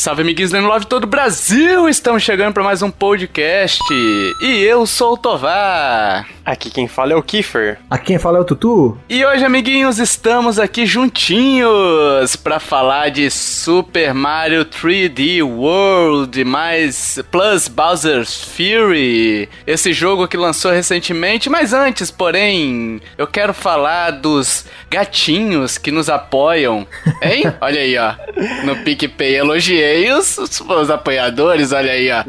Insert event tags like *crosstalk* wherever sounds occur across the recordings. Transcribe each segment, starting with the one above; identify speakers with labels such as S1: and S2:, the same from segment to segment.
S1: Salve, amiguinhos do Love todo o Brasil! Estamos chegando para mais um podcast. E eu sou o Tovar.
S2: Aqui quem fala é o Kiefer.
S3: Aqui quem fala é o Tutu.
S1: E hoje, amiguinhos, estamos aqui juntinhos para falar de Super Mario 3D World mais Plus Bowser's Fury. Esse jogo que lançou recentemente, mas antes, porém, eu quero falar dos gatinhos que nos apoiam. *laughs* Hein? Olha aí, ó. No PicPay elogiei os, os apoiadores, olha aí, ó.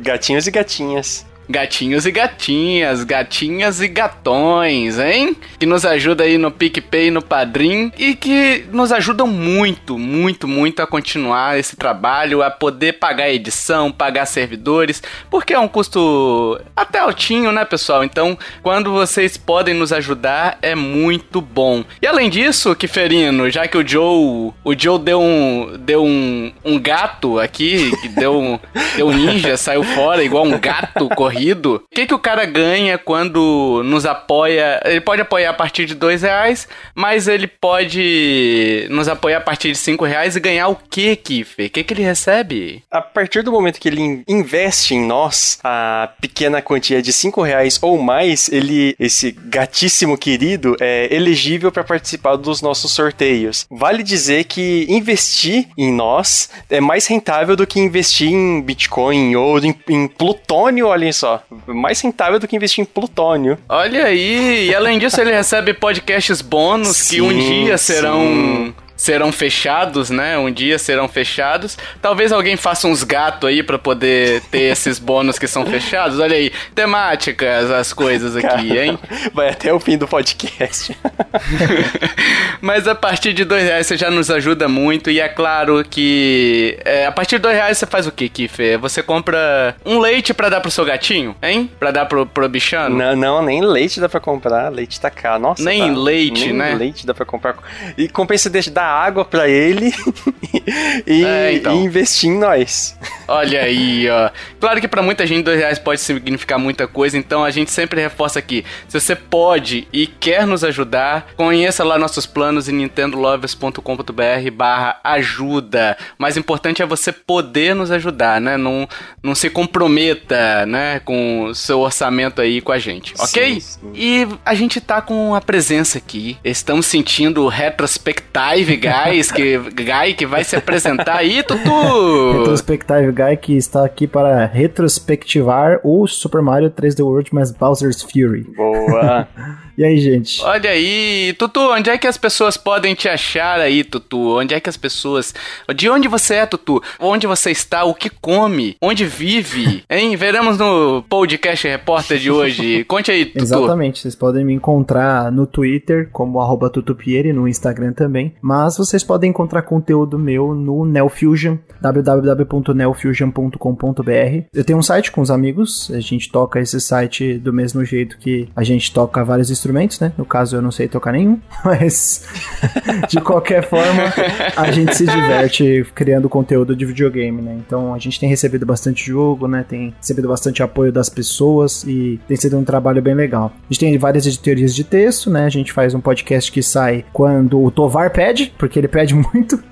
S2: Gatinhos e gatinhas.
S1: Gatinhos e gatinhas, gatinhas e gatões, hein? Que nos ajuda aí no PicPay, no Padrim e que nos ajudam muito, muito, muito a continuar esse trabalho, a poder pagar edição, pagar servidores, porque é um custo até altinho, né, pessoal? Então, quando vocês podem nos ajudar, é muito bom. E além disso, Kiferino, já que o Joe, o Joe deu um, deu um, um gato aqui, que deu um, deu um ninja, saiu fora igual um gato correndo corrido, o que, que o cara ganha quando nos apoia? Ele pode apoiar a partir de dois reais, mas ele pode nos apoiar a partir de cinco reais e ganhar o que, Kiffer? O que, que ele recebe?
S2: A partir do momento que ele investe em nós a pequena quantia de cinco reais ou mais, ele, esse gatíssimo querido, é elegível para participar dos nossos sorteios. Vale dizer que investir em nós é mais rentável do que investir em Bitcoin ou em, em plutônio, olhem só só. Mais rentável do que investir em plutônio.
S1: Olha aí, e além disso ele recebe podcasts bônus sim, que um dia serão sim serão fechados, né? Um dia serão fechados. Talvez alguém faça uns gatos aí para poder ter esses bônus que são fechados. Olha aí, temáticas, as coisas aqui, hein?
S2: Vai até o fim do podcast. *laughs*
S1: Mas a partir de dois reais você já nos ajuda muito e é claro que é, a partir de dois reais você faz o que, Kiffer? Você compra um leite para dar pro seu gatinho, hein? Para dar pro, pro bichano?
S2: Não, não, nem leite dá para comprar. Leite tá caro. Nossa,
S1: nem
S2: tá,
S1: leite,
S2: nem
S1: né?
S2: leite dá para comprar. E compensa deixar água para ele *laughs* e, é, então. e, investir em nós.
S1: Olha aí, *laughs* ó. Claro que para muita gente dois reais pode significar muita coisa, então a gente sempre reforça aqui. Se você pode e quer nos ajudar, conheça lá nossos planos em nintendolovers.com.br barra ajuda. O mais importante é você poder nos ajudar, né? Não, não se comprometa, né, com o seu orçamento aí com a gente, ok? Sim, sim. E a gente tá com a presença aqui. Estamos sentindo o Retrospective Guys, que, Guy que vai se apresentar aí, Tutu!
S3: Retrospective Guy que está aqui para retrospectivar o Super Mario 3D World mais Bowser's Fury.
S2: Boa! *laughs*
S3: E aí, gente?
S1: Olha aí, Tutu, onde é que as pessoas podem te achar aí, Tutu? Onde é que as pessoas. De onde você é, Tutu? Onde você está? O que come? Onde vive? *laughs* Hein? Veremos no podcast repórter de hoje. Conte aí, Tutu.
S3: Exatamente, vocês podem me encontrar no Twitter como arroba tutupieri, no Instagram também. Mas vocês podem encontrar conteúdo meu no Neofusion, www.neofusion.com.br. Eu tenho um site com os amigos, a gente toca esse site do mesmo jeito que a gente toca vários instrumentos instrumentos, né? No caso, eu não sei tocar nenhum, *laughs* mas de qualquer forma, a gente se diverte criando conteúdo de videogame, né? Então a gente tem recebido bastante jogo, né? Tem recebido bastante apoio das pessoas e tem sido um trabalho bem legal. A gente tem várias editorias de texto, né? A gente faz um podcast que sai quando o Tovar pede, porque ele pede *laughs* muito.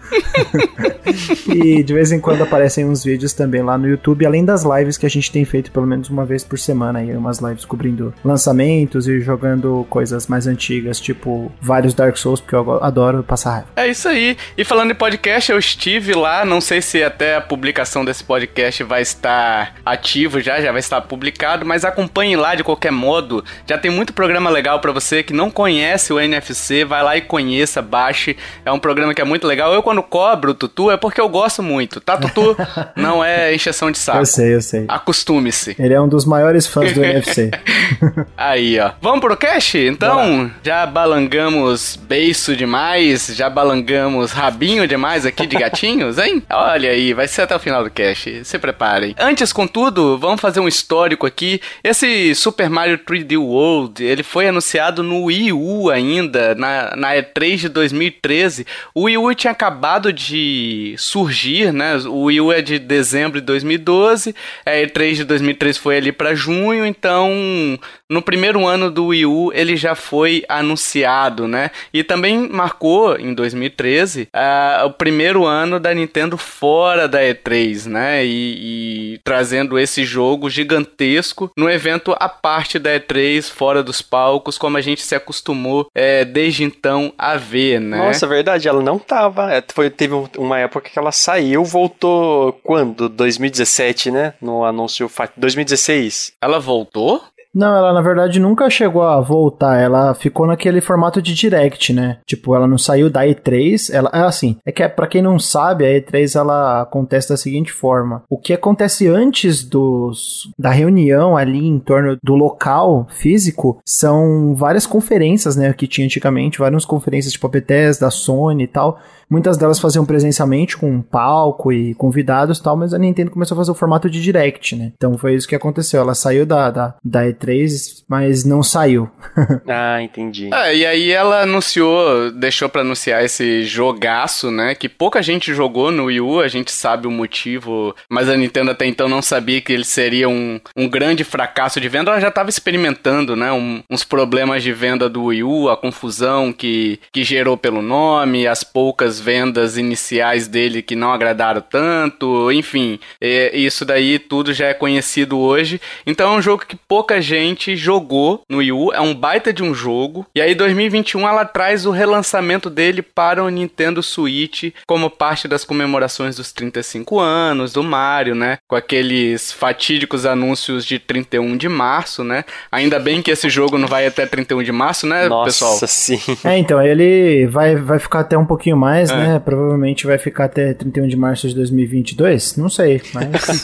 S3: e de vez em quando aparecem uns vídeos também lá no YouTube, além das lives que a gente tem feito pelo menos uma vez por semana aí, umas lives cobrindo lançamentos e jogando coisas mais antigas, tipo vários Dark Souls, porque eu adoro passar raiva.
S1: É isso aí. E falando em podcast, eu estive lá, não sei se até a publicação desse podcast vai estar ativo já, já vai estar publicado, mas acompanhe lá de qualquer modo. Já tem muito programa legal para você que não conhece o NFC, vai lá e conheça, baixe. É um programa que é muito legal. Eu quando cobro o Tutu é porque eu gosto muito, tá, Tutu? *laughs* Não é encheção de saco.
S3: Eu sei, eu sei.
S1: Acostume-se.
S3: Ele é um dos maiores fãs do NFC. *laughs*
S1: aí, ó. Vamos pro cash? Então, já balangamos beiço demais, já balangamos rabinho demais aqui de gatinhos, hein? *laughs* Olha aí, vai ser até o final do cast. Se preparem. Antes, contudo, vamos fazer um histórico aqui. Esse Super Mario 3D World, ele foi anunciado no Wii U ainda, na, na E3 de 2013. O Wii U tinha acabado de surgir, né? O Wii U é de dezembro de 2012, a E3 de 2013 foi ali para junho, então no primeiro ano do Wii U ele já foi anunciado, né? E também marcou em 2013 uh, ah, o primeiro ano da Nintendo fora da E3, né? E, e, trazendo esse jogo gigantesco no evento à parte da E3, fora dos palcos, como a gente se acostumou é, desde então a ver, né?
S2: Nossa, verdade, ela não tava. É, foi, teve uma época que ela saiu, voltou quando? 2017, né? No anúncio 2016.
S1: Ela voltou?
S3: Não, ela na verdade nunca chegou a voltar. Ela ficou naquele formato de direct, né? Tipo, ela não saiu da E3. Ela é assim. É que é, para quem não sabe, a E3 ela acontece da seguinte forma: o que acontece antes dos da reunião ali em torno do local físico são várias conferências, né? Que tinha antigamente, várias conferências tipo a Bethesda, a Sony e tal. Muitas delas faziam presencialmente com um palco e convidados e tal, mas a Nintendo começou a fazer o formato de direct, né? Então foi isso que aconteceu. Ela saiu da, da, da E3, mas não saiu. *laughs*
S2: ah, entendi.
S1: É, e aí ela anunciou, deixou para anunciar esse jogaço, né? Que pouca gente jogou no Wii U, a gente sabe o motivo, mas a Nintendo até então não sabia que ele seria um, um grande fracasso de venda. Ela já estava experimentando, né? Um, uns problemas de venda do Wii U, a confusão que, que gerou pelo nome, as poucas as vendas iniciais dele que não agradaram tanto, enfim, é, isso daí tudo já é conhecido hoje. Então é um jogo que pouca gente jogou no Wii U, é um baita de um jogo. E aí 2021 ela traz o relançamento dele para o Nintendo Switch como parte das comemorações dos 35 anos do Mario, né? Com aqueles fatídicos anúncios de 31 de março, né? Ainda bem que esse jogo não vai até 31 de março, né,
S2: Nossa,
S1: pessoal?
S2: Nossa, sim.
S3: É, então, ele vai, vai ficar até um pouquinho mais mais, é. né? Provavelmente vai ficar até 31 de março de 2022. Não sei, mas.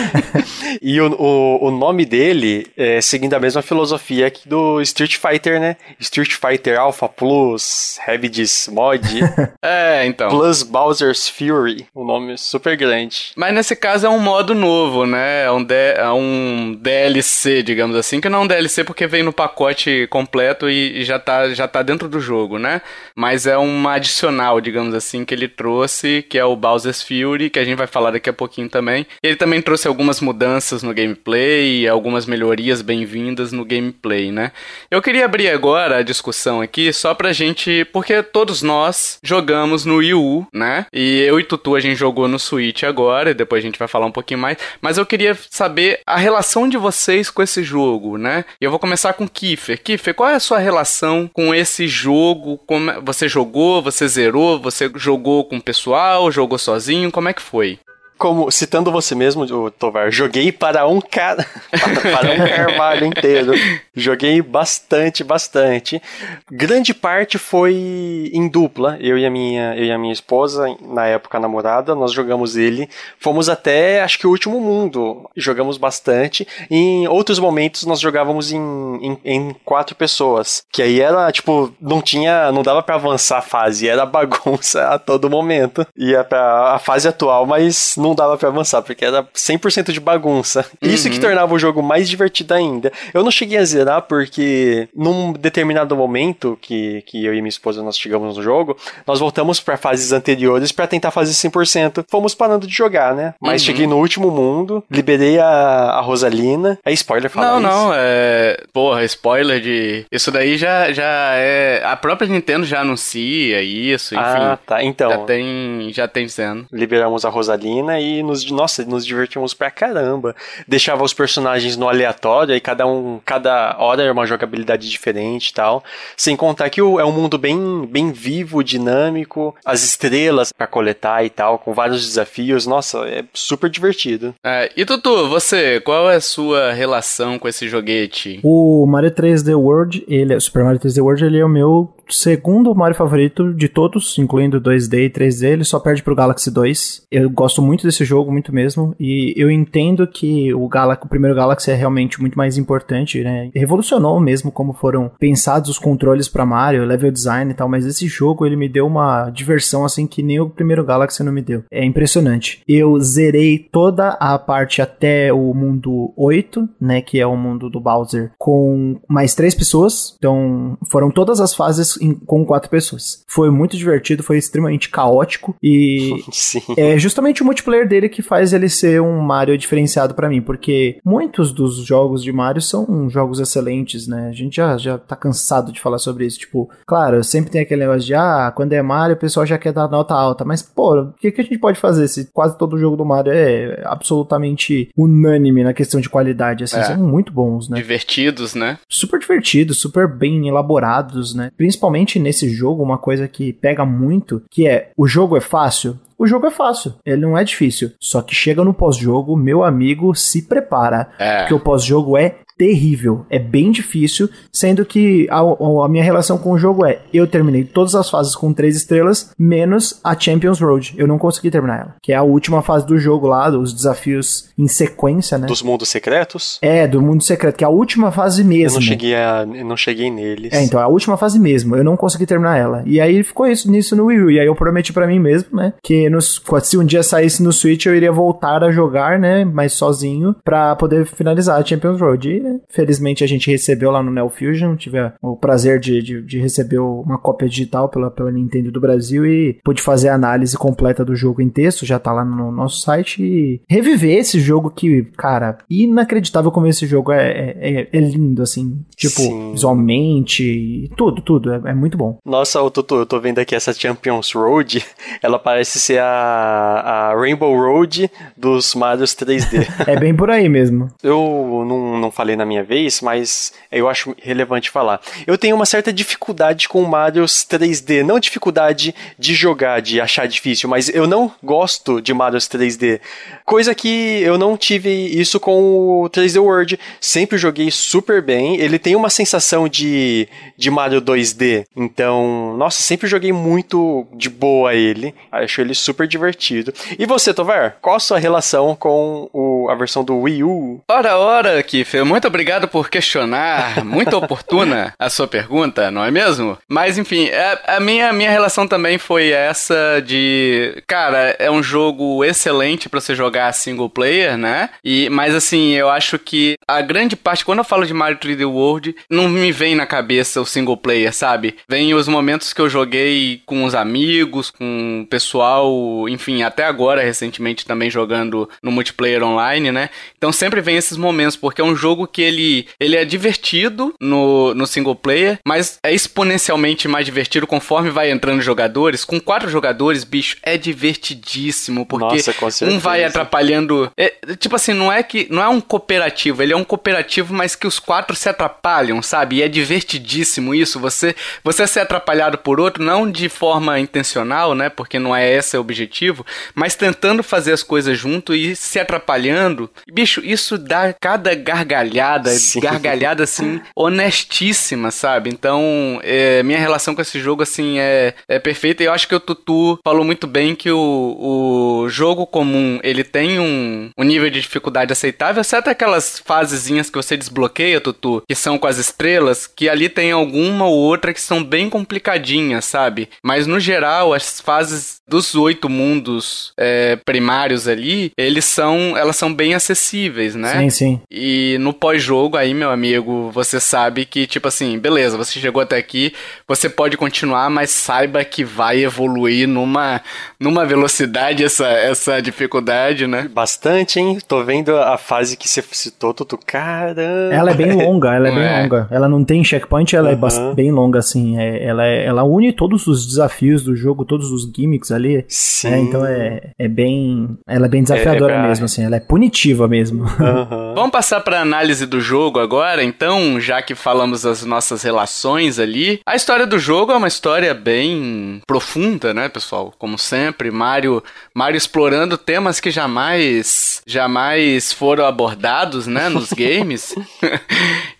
S3: *laughs*
S2: e o, o, o, nome dele é seguindo a mesma filosofia que do Street Fighter, né? Street Fighter Alpha Plus, Rabbids Mod. *laughs*
S1: é, então.
S2: Plus Bowser's Fury. Um nome super grande.
S1: Mas nesse caso é um modo novo, né? É um, é um DLC, digamos assim, que não é um DLC porque vem no pacote completo e, e já, tá, já tá dentro do jogo, né? Mas é uma adicional, digamos digamos assim, que ele trouxe, que é o Bowser's Fury, que a gente vai falar daqui a pouquinho também. Ele também trouxe algumas mudanças no gameplay, algumas melhorias bem-vindas no gameplay, né? Eu queria abrir agora a discussão aqui só pra gente, porque todos nós jogamos no Wii U, né? E eu e Tutu a gente jogou no Switch agora, e depois a gente vai falar um pouquinho mais, mas eu queria saber a relação de vocês com esse jogo, né? E eu vou começar com Kiffer. Kiffer, qual é a sua relação com esse jogo? Como é, você jogou, você zerou, você jogou com o pessoal, jogou sozinho? Como é que foi?
S2: Como, citando você mesmo, Tovar, joguei para um cara, *laughs* para, um carvalho inteiro. Joguei bastante, bastante. Grande parte foi em dupla. Eu e a minha, eu e a minha esposa, na época namorada, nós jogamos ele. Fomos até, acho que o último mundo. Jogamos bastante. Em outros momentos nós jogávamos em, em, em quatro pessoas. Que aí era, tipo, não tinha, não dava para avançar a fase. Era bagunça a todo momento. Ia pra a fase atual, mas não não dava para avançar, porque era 100% de bagunça. Uhum. Isso que uhum. tornava o jogo mais divertido ainda. Eu não cheguei a zerar porque num determinado momento que, que eu e minha esposa nós chegamos no jogo, nós voltamos para fases anteriores para tentar fazer 100%. Fomos parando de jogar, né? Mas uhum. cheguei no último mundo, liberei a, a Rosalina. É spoiler falar
S1: não,
S2: isso?
S1: Não, não, é... Porra, spoiler de... Isso daí já, já é... A própria Nintendo já anuncia isso, enfim. Ah,
S2: tá. Então...
S1: Já tem, já tem sendo.
S2: Liberamos a Rosalina e nos, nossa, nos divertimos pra caramba. Deixava os personagens no aleatório, aí cada um, cada hora era uma jogabilidade diferente e tal. Sem contar que o, é um mundo bem, bem vivo, dinâmico, as estrelas para coletar e tal, com vários desafios. Nossa, é super divertido.
S1: É, e Tutu, você, qual é a sua relação com esse joguete?
S3: O Mario 3D World, ele, Super Mario 3D World, ele é o meu segundo Mario favorito de todos, incluindo 2D e 3D, ele só perde pro Galaxy 2. Eu gosto muito desse jogo, muito mesmo, e eu entendo que o, Galaxy, o primeiro Galaxy é realmente muito mais importante, né? Revolucionou mesmo como foram pensados os controles para Mario, level design e tal, mas esse jogo ele me deu uma diversão assim que nem o primeiro Galaxy não me deu. É impressionante. Eu zerei toda a parte até o mundo 8, né, que é o mundo do Bowser, com mais três pessoas. Então, foram todas as fases em, com quatro pessoas. Foi muito divertido, foi extremamente caótico e *laughs*
S2: Sim.
S3: é justamente o multiplayer dele que faz ele ser um Mario diferenciado pra mim, porque muitos dos jogos de Mario são jogos excelentes, né? A gente já, já tá cansado de falar sobre isso. Tipo, claro, sempre tem aquele negócio de, ah, quando é Mario o pessoal já quer dar nota alta, mas, pô, o que, que a gente pode fazer se quase todo jogo do Mario é absolutamente unânime na questão de qualidade, assim,
S1: É.
S3: são muito bons, né?
S1: Divertidos, né?
S3: super divertidos, super bem elaborados, né? Principalmente nesse jogo, uma coisa que pega muito, que é o jogo é fácil. O jogo é fácil, ele não é difícil. Só que chega no pós-jogo, meu amigo, se prepara.
S1: É.
S3: Porque o pós-jogo é terrível, é bem difícil, sendo que a, a minha relação com o jogo é, eu terminei todas as fases com três estrelas, menos a Champions Road, eu não consegui terminar ela, que é a última fase do jogo lá, os desafios em sequência, né?
S2: Dos mundos secretos?
S3: É, do mundo secreto, que é a última fase
S2: Eu
S3: mesmo.
S2: não cheguei a. Eu não cheguei neles.
S3: É, então, a última fase mesmo, eu não consegui terminar ela. E aí ficou isso nisso no Wii U. E aí eu prometi pra mim mesmo, né? Que nos, se um dia saísse no Switch, eu iria voltar a jogar, né? Mas sozinho, pra poder finalizar a Champions Road. E, né, felizmente a gente recebeu lá no Neo Fusion. Tive o prazer de, de, de receber uma cópia digital pela, pela Nintendo do Brasil e pude fazer a análise completa do jogo em texto. Já tá lá no nosso site. E reviver esse jogo que, cara, inacreditável como esse jogo é, é, é- é lindo, assim. Tipo,
S2: Sim.
S3: visualmente, tudo, tudo. É, é muito bom.
S2: Nossa, ô, Tutu, eu tô vendo aqui essa Champions Road. *laughs* Ela parece ser a, a Rainbow Road dos Marios 3D. *laughs*
S3: É bem por aí mesmo.
S2: eu não, não falei na minha vez, mas eu acho relevante falar. Eu tenho uma certa dificuldade com Marios 3D. Não dificuldade de jogar, de achar difícil, mas eu não gosto de Marios 3D. Coisa que eu não tive isso com o 3D World. Sempre joguei super bem. Ele tem uma sensação de, de Mario 2D. Então, nossa, sempre joguei muito de boa ele. Acho ele super divertido. E você, Tovar? Qual a sua relação com o- a versão do Wii U?
S1: Ora, ora, Kiffer, muito obrigado por questionar, muito oportuna a sua pergunta, não é mesmo? Mas enfim, a, a minha, minha relação também foi essa de, cara, é um jogo excelente pra você jogar single player, né? E, mas assim, eu acho que a grande parte, quando eu falo de Mario 3D World, não me vem na cabeça o single player, sabe? Vem os momentos que eu joguei com os amigos, com o pessoal, enfim, até agora, recentemente também jogando no multiplayer online, né? Então sempre vem esses momentos, porque é um jogo que ele, ele é divertido no, no single player, mas é exponencialmente mais divertido conforme vai entrando jogadores. Com quatro jogadores, bicho, é divertidíssimo, porque
S2: Nossa,
S1: um vai atrapalhando. é, tipo assim, não é que não é um cooperativo, ele é um cooperativo, mas que os quatro se atrapalham, sabe? E é divertidíssimo isso. Você você ser atrapalhado por outro, não de forma intencional, né? Porque não é esse o objetivo, mas tentando fazer as coisas junto e se atrapalhando. Bicho, isso dá cada gargalhada,
S2: Sim.
S1: gargalhada assim, honestíssima, sabe? Então, é, minha relação com esse jogo, assim, é, é perfeita. E eu acho que o Tutu falou muito bem que o, o jogo comum, ele tem um, um nível de dificuldade aceitável, exceto aquelas fasezinhas que você desbloqueia, Tutu, que são com as estrelas, que ali tem alguma ou outra que são bem complicadinhas, sabe? Mas, no geral, as fases dos oito mundos é, primários ali, eles são, elas são bem acessíveis, né?
S3: Sim, sim.
S1: E no pós-jogo, aí, meu amigo, você sabe que, tipo assim, beleza, você chegou até aqui, você pode continuar, mas saiba que vai evoluir numa, numa velocidade essa, essa dificuldade, né?
S2: Bastante, hein? Tô vendo a fase que você citou, Tutu. Caramba!
S3: Ela é bem longa, ela é bem
S1: É.
S3: longa. Ela não tem checkpoint, ela é
S2: Aham.
S3: bas- bem longa, assim. É- ela, é- ela une todos os desafios do jogo, todos os gimmicks ali.
S2: Sim.
S3: É, então é, é bem. Ela é bem desafiadora
S2: É, é pra-
S3: mesmo, assim. Ela é punitiva mesmo.
S2: Aham.
S1: Vamos passar para análise do jogo agora, então, já que falamos das nossas relações ali. A história do jogo é uma história bem profunda, né, pessoal? Como sempre, Mario, Mario explorando temas que jamais, jamais foram abordados, né, nos *laughs* games.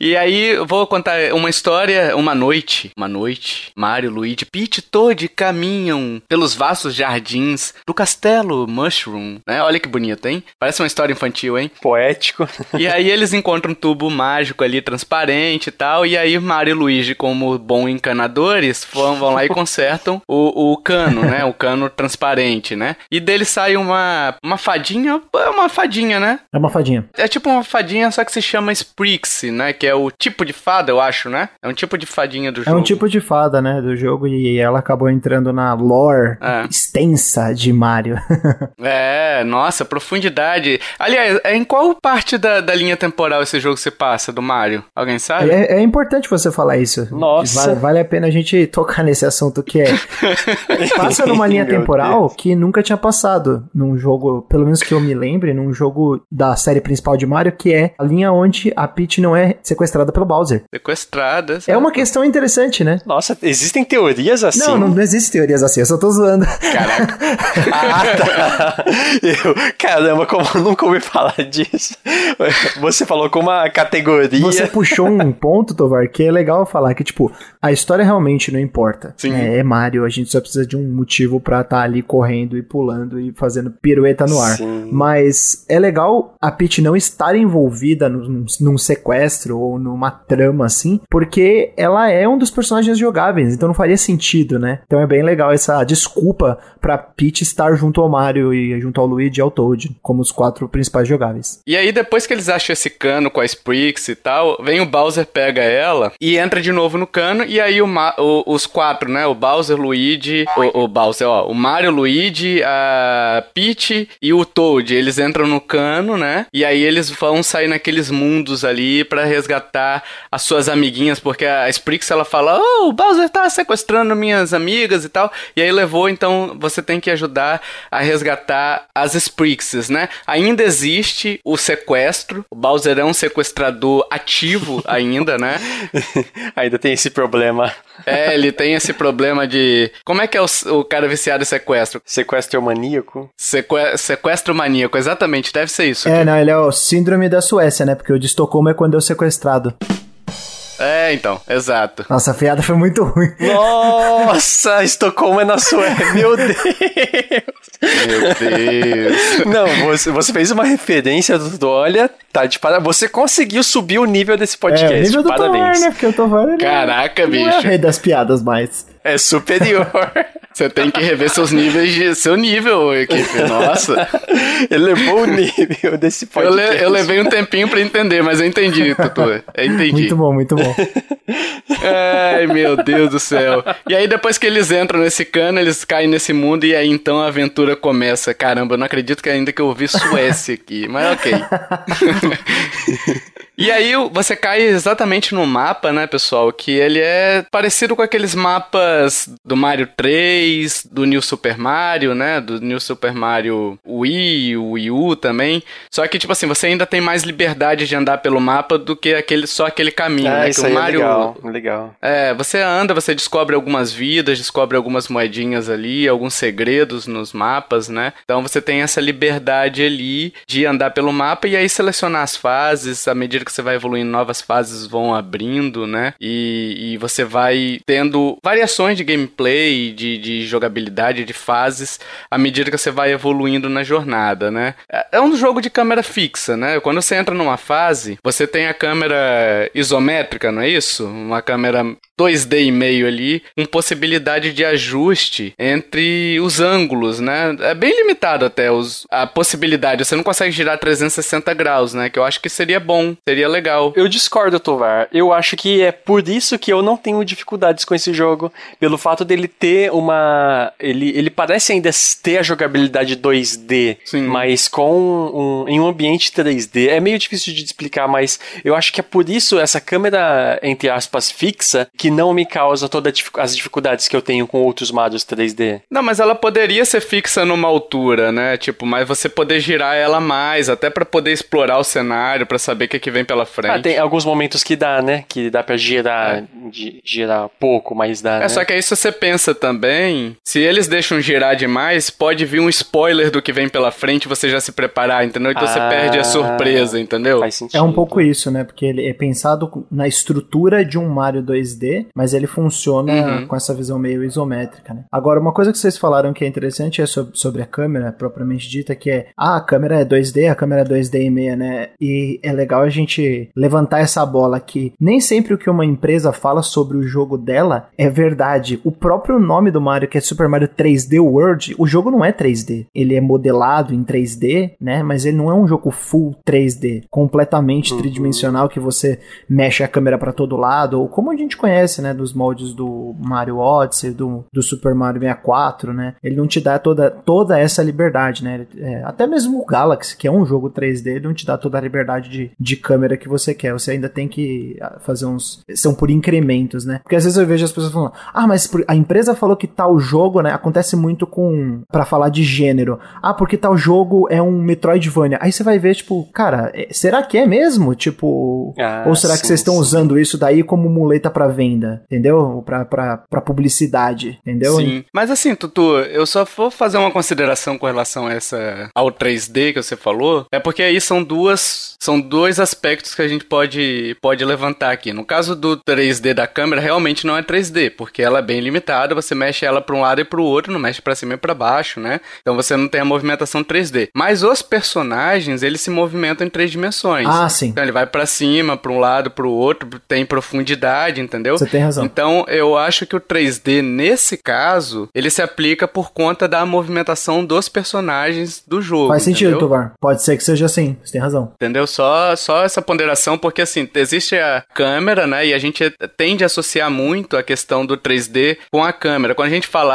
S1: e aí, eu vou contar uma história, uma noite, uma noite, Mario, Luigi, Peach e Toad caminham pelos vastos jardins do castelo Mushroom, né? Olha que bonito, hein? Parece uma história infantil, hein?
S2: Poético.
S1: E aí eles encontram um tubo mágico ali, transparente e tal, e aí Mario e Luigi, como bons encanadores, vão, vão lá e *laughs* consertam o, o cano, né? O cano transparente, né? E dele sai uma, uma fadinha, é uma fadinha, né?
S3: É uma fadinha.
S1: É tipo uma fadinha, só que se chama Sprix, né? Que é o tipo de fada, eu acho, né? É um tipo de fadinha do jogo.
S3: É um tipo de fada, né? Do jogo e ela acabou entrando na lore
S1: É.
S3: extensa de Mario. *laughs*
S1: É, nossa, profundidade. Aliás, é em qual parte da, da linha temporal esse jogo se passa, do Mario? Alguém sabe?
S3: é, é importante você falar isso.
S2: Nossa.
S3: Vale, vale a pena a gente tocar nesse assunto que é. *laughs* Passa numa linha temporal que nunca tinha passado num jogo, pelo menos que eu me lembre, num jogo da série principal de Mario, que é a linha onde a Peach não é sequestrada pelo Bowser.
S1: Sequestradas.
S3: É uma questão interessante, né?
S2: Nossa, existem teorias assim?
S3: Não, não, não existe teorias assim, eu só tô zoando.
S1: Caraca. *laughs*
S2: Ah, tá. Eu, caramba, como eu nunca ouvi falar disso. Você falou com uma categoria.
S3: Você puxou um *laughs* ponto, Tovar, que é legal falar que, tipo, a história realmente não importa.
S1: Sim.
S3: É, é Mario, a gente só precisa de um motivo pra estar ali correndo e pulando e fazendo pirueta no ar.
S2: Sim.
S3: Mas é legal a Peach não estar envolvida num, num- num sequestro ou numa trama assim, porque ela é um dos personagens jogáveis, então não faria sentido, né? Então é bem legal essa desculpa pra Peach estar junto ao Mario e junto ao Luigi e ao Toad, como os quatro principais jogáveis.
S1: E aí, depois que eles acham esse cano com a Sprix e tal, vem o Bowser, pega ela e entra de novo no cano. E aí, o o- os quatro, né? O Bowser, Luigi. O, o Bowser, ó. O Mario, Luigi, a Peach e o Toad. Eles entram no cano, né? E aí, eles vão sair naqueles mundos ali pra resgatar as suas amiguinhas. Porque a Sprix ela fala: Oh, o Bowser tá sequestrando minhas amigas e tal. E aí, levou, então você tem que ajudar a resgatar as Sprixes, né? Ainda existe o sequestro. O Bowser é um sequestrador ativo *laughs* ainda, né?
S2: Ainda tem esse problema.
S1: É, ele tem esse problema de. Como é que é o, o cara viciado em sequestro?
S2: Sequestro maníaco.
S1: Seque- sequestro maníaco, exatamente, deve ser isso.
S3: É, não, ele é o síndrome da Suécia, né? Porque o de Estocolmo é quando é o sequestrado.
S1: É, então, exato.
S3: Nossa, a piada foi muito ruim.
S2: Nossa, *laughs* Estocolmo é na Suécia. Meu Deus.
S1: Meu Deus.
S2: Não, você, você fez uma referência, Dudu. Olha, tá de parabéns. Você conseguiu subir o nível desse podcast.
S3: É, o nível do
S2: parabéns.
S3: né? Porque o Tovar, ele
S1: Caraca,
S3: ele não é
S1: bicho.
S3: das piadas mais.
S2: É superior. *laughs*
S1: Você tem que rever seus níveis de. seu nível, equipe. Nossa. *laughs*
S2: Elevou o nível desse
S1: Eu,
S2: podcast.
S1: le- eu levei um tempinho pra entender, mas eu entendi, Tutu. Eu entendi.
S3: Muito bom, muito bom. *laughs*
S1: Ai, meu Deus do céu. E aí, depois que eles entram nesse cano, eles caem nesse mundo e aí então a aventura começa. Caramba, eu não acredito que ainda que eu ouvi Suécia aqui, mas ok. E aí você cai exatamente no mapa, né, pessoal? Que ele é parecido com aqueles mapas do Mario 3, do New Super Mario, né? Do New Super Mario Wii, o Wii U também. Só que, tipo assim, você ainda tem mais liberdade de andar pelo mapa do que aquele, só aquele caminho,
S2: Ah,
S1: né?
S2: isso
S1: que o
S2: é
S1: Mario.
S2: legal. Legal.
S1: É, você anda, você descobre algumas vidas, descobre algumas moedinhas ali, alguns segredos nos mapas, né? Então você tem essa liberdade ali de andar pelo mapa e aí selecionar as fases, à medida que você vai evoluindo, novas fases vão abrindo, né? E, e você vai tendo variações de gameplay, de, de jogabilidade, de fases, à medida que você vai evoluindo na jornada, né? É é um jogo de câmera fixa, né? Quando você entra numa fase, você tem a câmera isométrica, não é isso? Uma câmera 2D e meio ali, com possibilidade de ajuste entre os ângulos, né? É bem limitado até os, a possibilidade. Você não consegue girar 360 graus, né? Que eu acho que seria bom, seria legal.
S2: Eu discordo, Tovar. Eu acho que é por isso que eu não tenho dificuldades com esse jogo. Pelo fato dele ter uma. Ele, ele parece ainda ter a jogabilidade 2D,
S1: Sim.
S2: mas com um, em um ambiente 3D. É meio difícil de explicar, mas eu acho que é por isso essa câmera, entre aspas, fixa, que não me causa todas as dificuldades que eu tenho com outros Marios 3D.
S1: Não, mas ela poderia ser fixa numa altura, né? Tipo, mas você poder girar ela mais, até pra poder explorar o cenário, pra saber o que, que vem pela frente.
S2: Ah, tem alguns momentos que dá, né? Que dá pra girar, gi- girar pouco, mas dá.
S1: É,
S2: né?
S1: só que aí se você pensa também, se eles deixam girar demais, pode vir um spoiler do que vem pela frente você já se preparar, entendeu? Então ah, você perde a surpresa, entendeu?
S3: Faz sentido. É um pouco isso, né? Porque ele é pensado na estrutura de um Mario 2D, mas ele funciona uhum. com essa visão meio isométrica, né? Agora, uma coisa que vocês falaram que é interessante é sobre, sobre a câmera, propriamente dita, que é, ah, a câmera é 2D, a câmera é 2D e meia, né? E é legal a gente levantar essa bola que nem sempre o que uma empresa fala sobre o jogo dela é verdade. O próprio nome do Mario, que é Super Mario 3D World, o jogo não é 3D. Ele é modelado em 3D, né? Mas ele não é um jogo full 3D, completamente uhum. tridimensional que você mexe a câmera para todo lado, ou como a gente conhece, né, dos moldes do Mario Odyssey, do, do Super Mario 64, né? Ele não te dá toda, toda essa liberdade, né? É, até mesmo o Galaxy, que é um jogo 3D, ele não te dá toda a liberdade de, de câmera que você quer. Você ainda tem que ah, fazer uns. São por incrementos, né? Porque às vezes eu vejo as pessoas falando, ah, mas a empresa falou que tal jogo, né? Acontece muito com. para falar de gênero. Ah, porque tal jogo é um Metroidvania. Aí você vai ver, tipo, cara, é, será que é mesmo? Tipo. Ah, ou será sim, que vocês estão usando isso daí como muleta para venda? Entendeu? Pra, pra, pra publicidade. Entendeu?
S1: Sim. Mas assim, Tutu, eu só vou fazer uma consideração com relação a essa. ao 3D que você falou. É porque aí são duas. São dois aspectos que a gente pode, pode levantar aqui. No caso do 3D da câmera, realmente não é 3D, porque ela é bem limitada, você mexe ela para um lado e para o outro, não mexe para cima e para baixo, né? Então você não tem a movimentação 3D. Mas os personagens, eles se movimentam em três dimensões.
S3: Ah, sim.
S1: Então ele vai para cima, para um lado, para o outro, tem profundidade, entendeu?
S3: Você tem razão.
S1: Então eu acho que o 3D nesse caso, ele se aplica por conta da movimentação dos personagens do jogo.
S3: Faz sentido, Tovar. Pode ser que seja assim, você tem razão.
S1: Entendeu? Só, só essa ponderação, porque assim, existe a câmera, né? E a gente tende a associar muito a questão do 3D com a câmera. Quando a gente fala,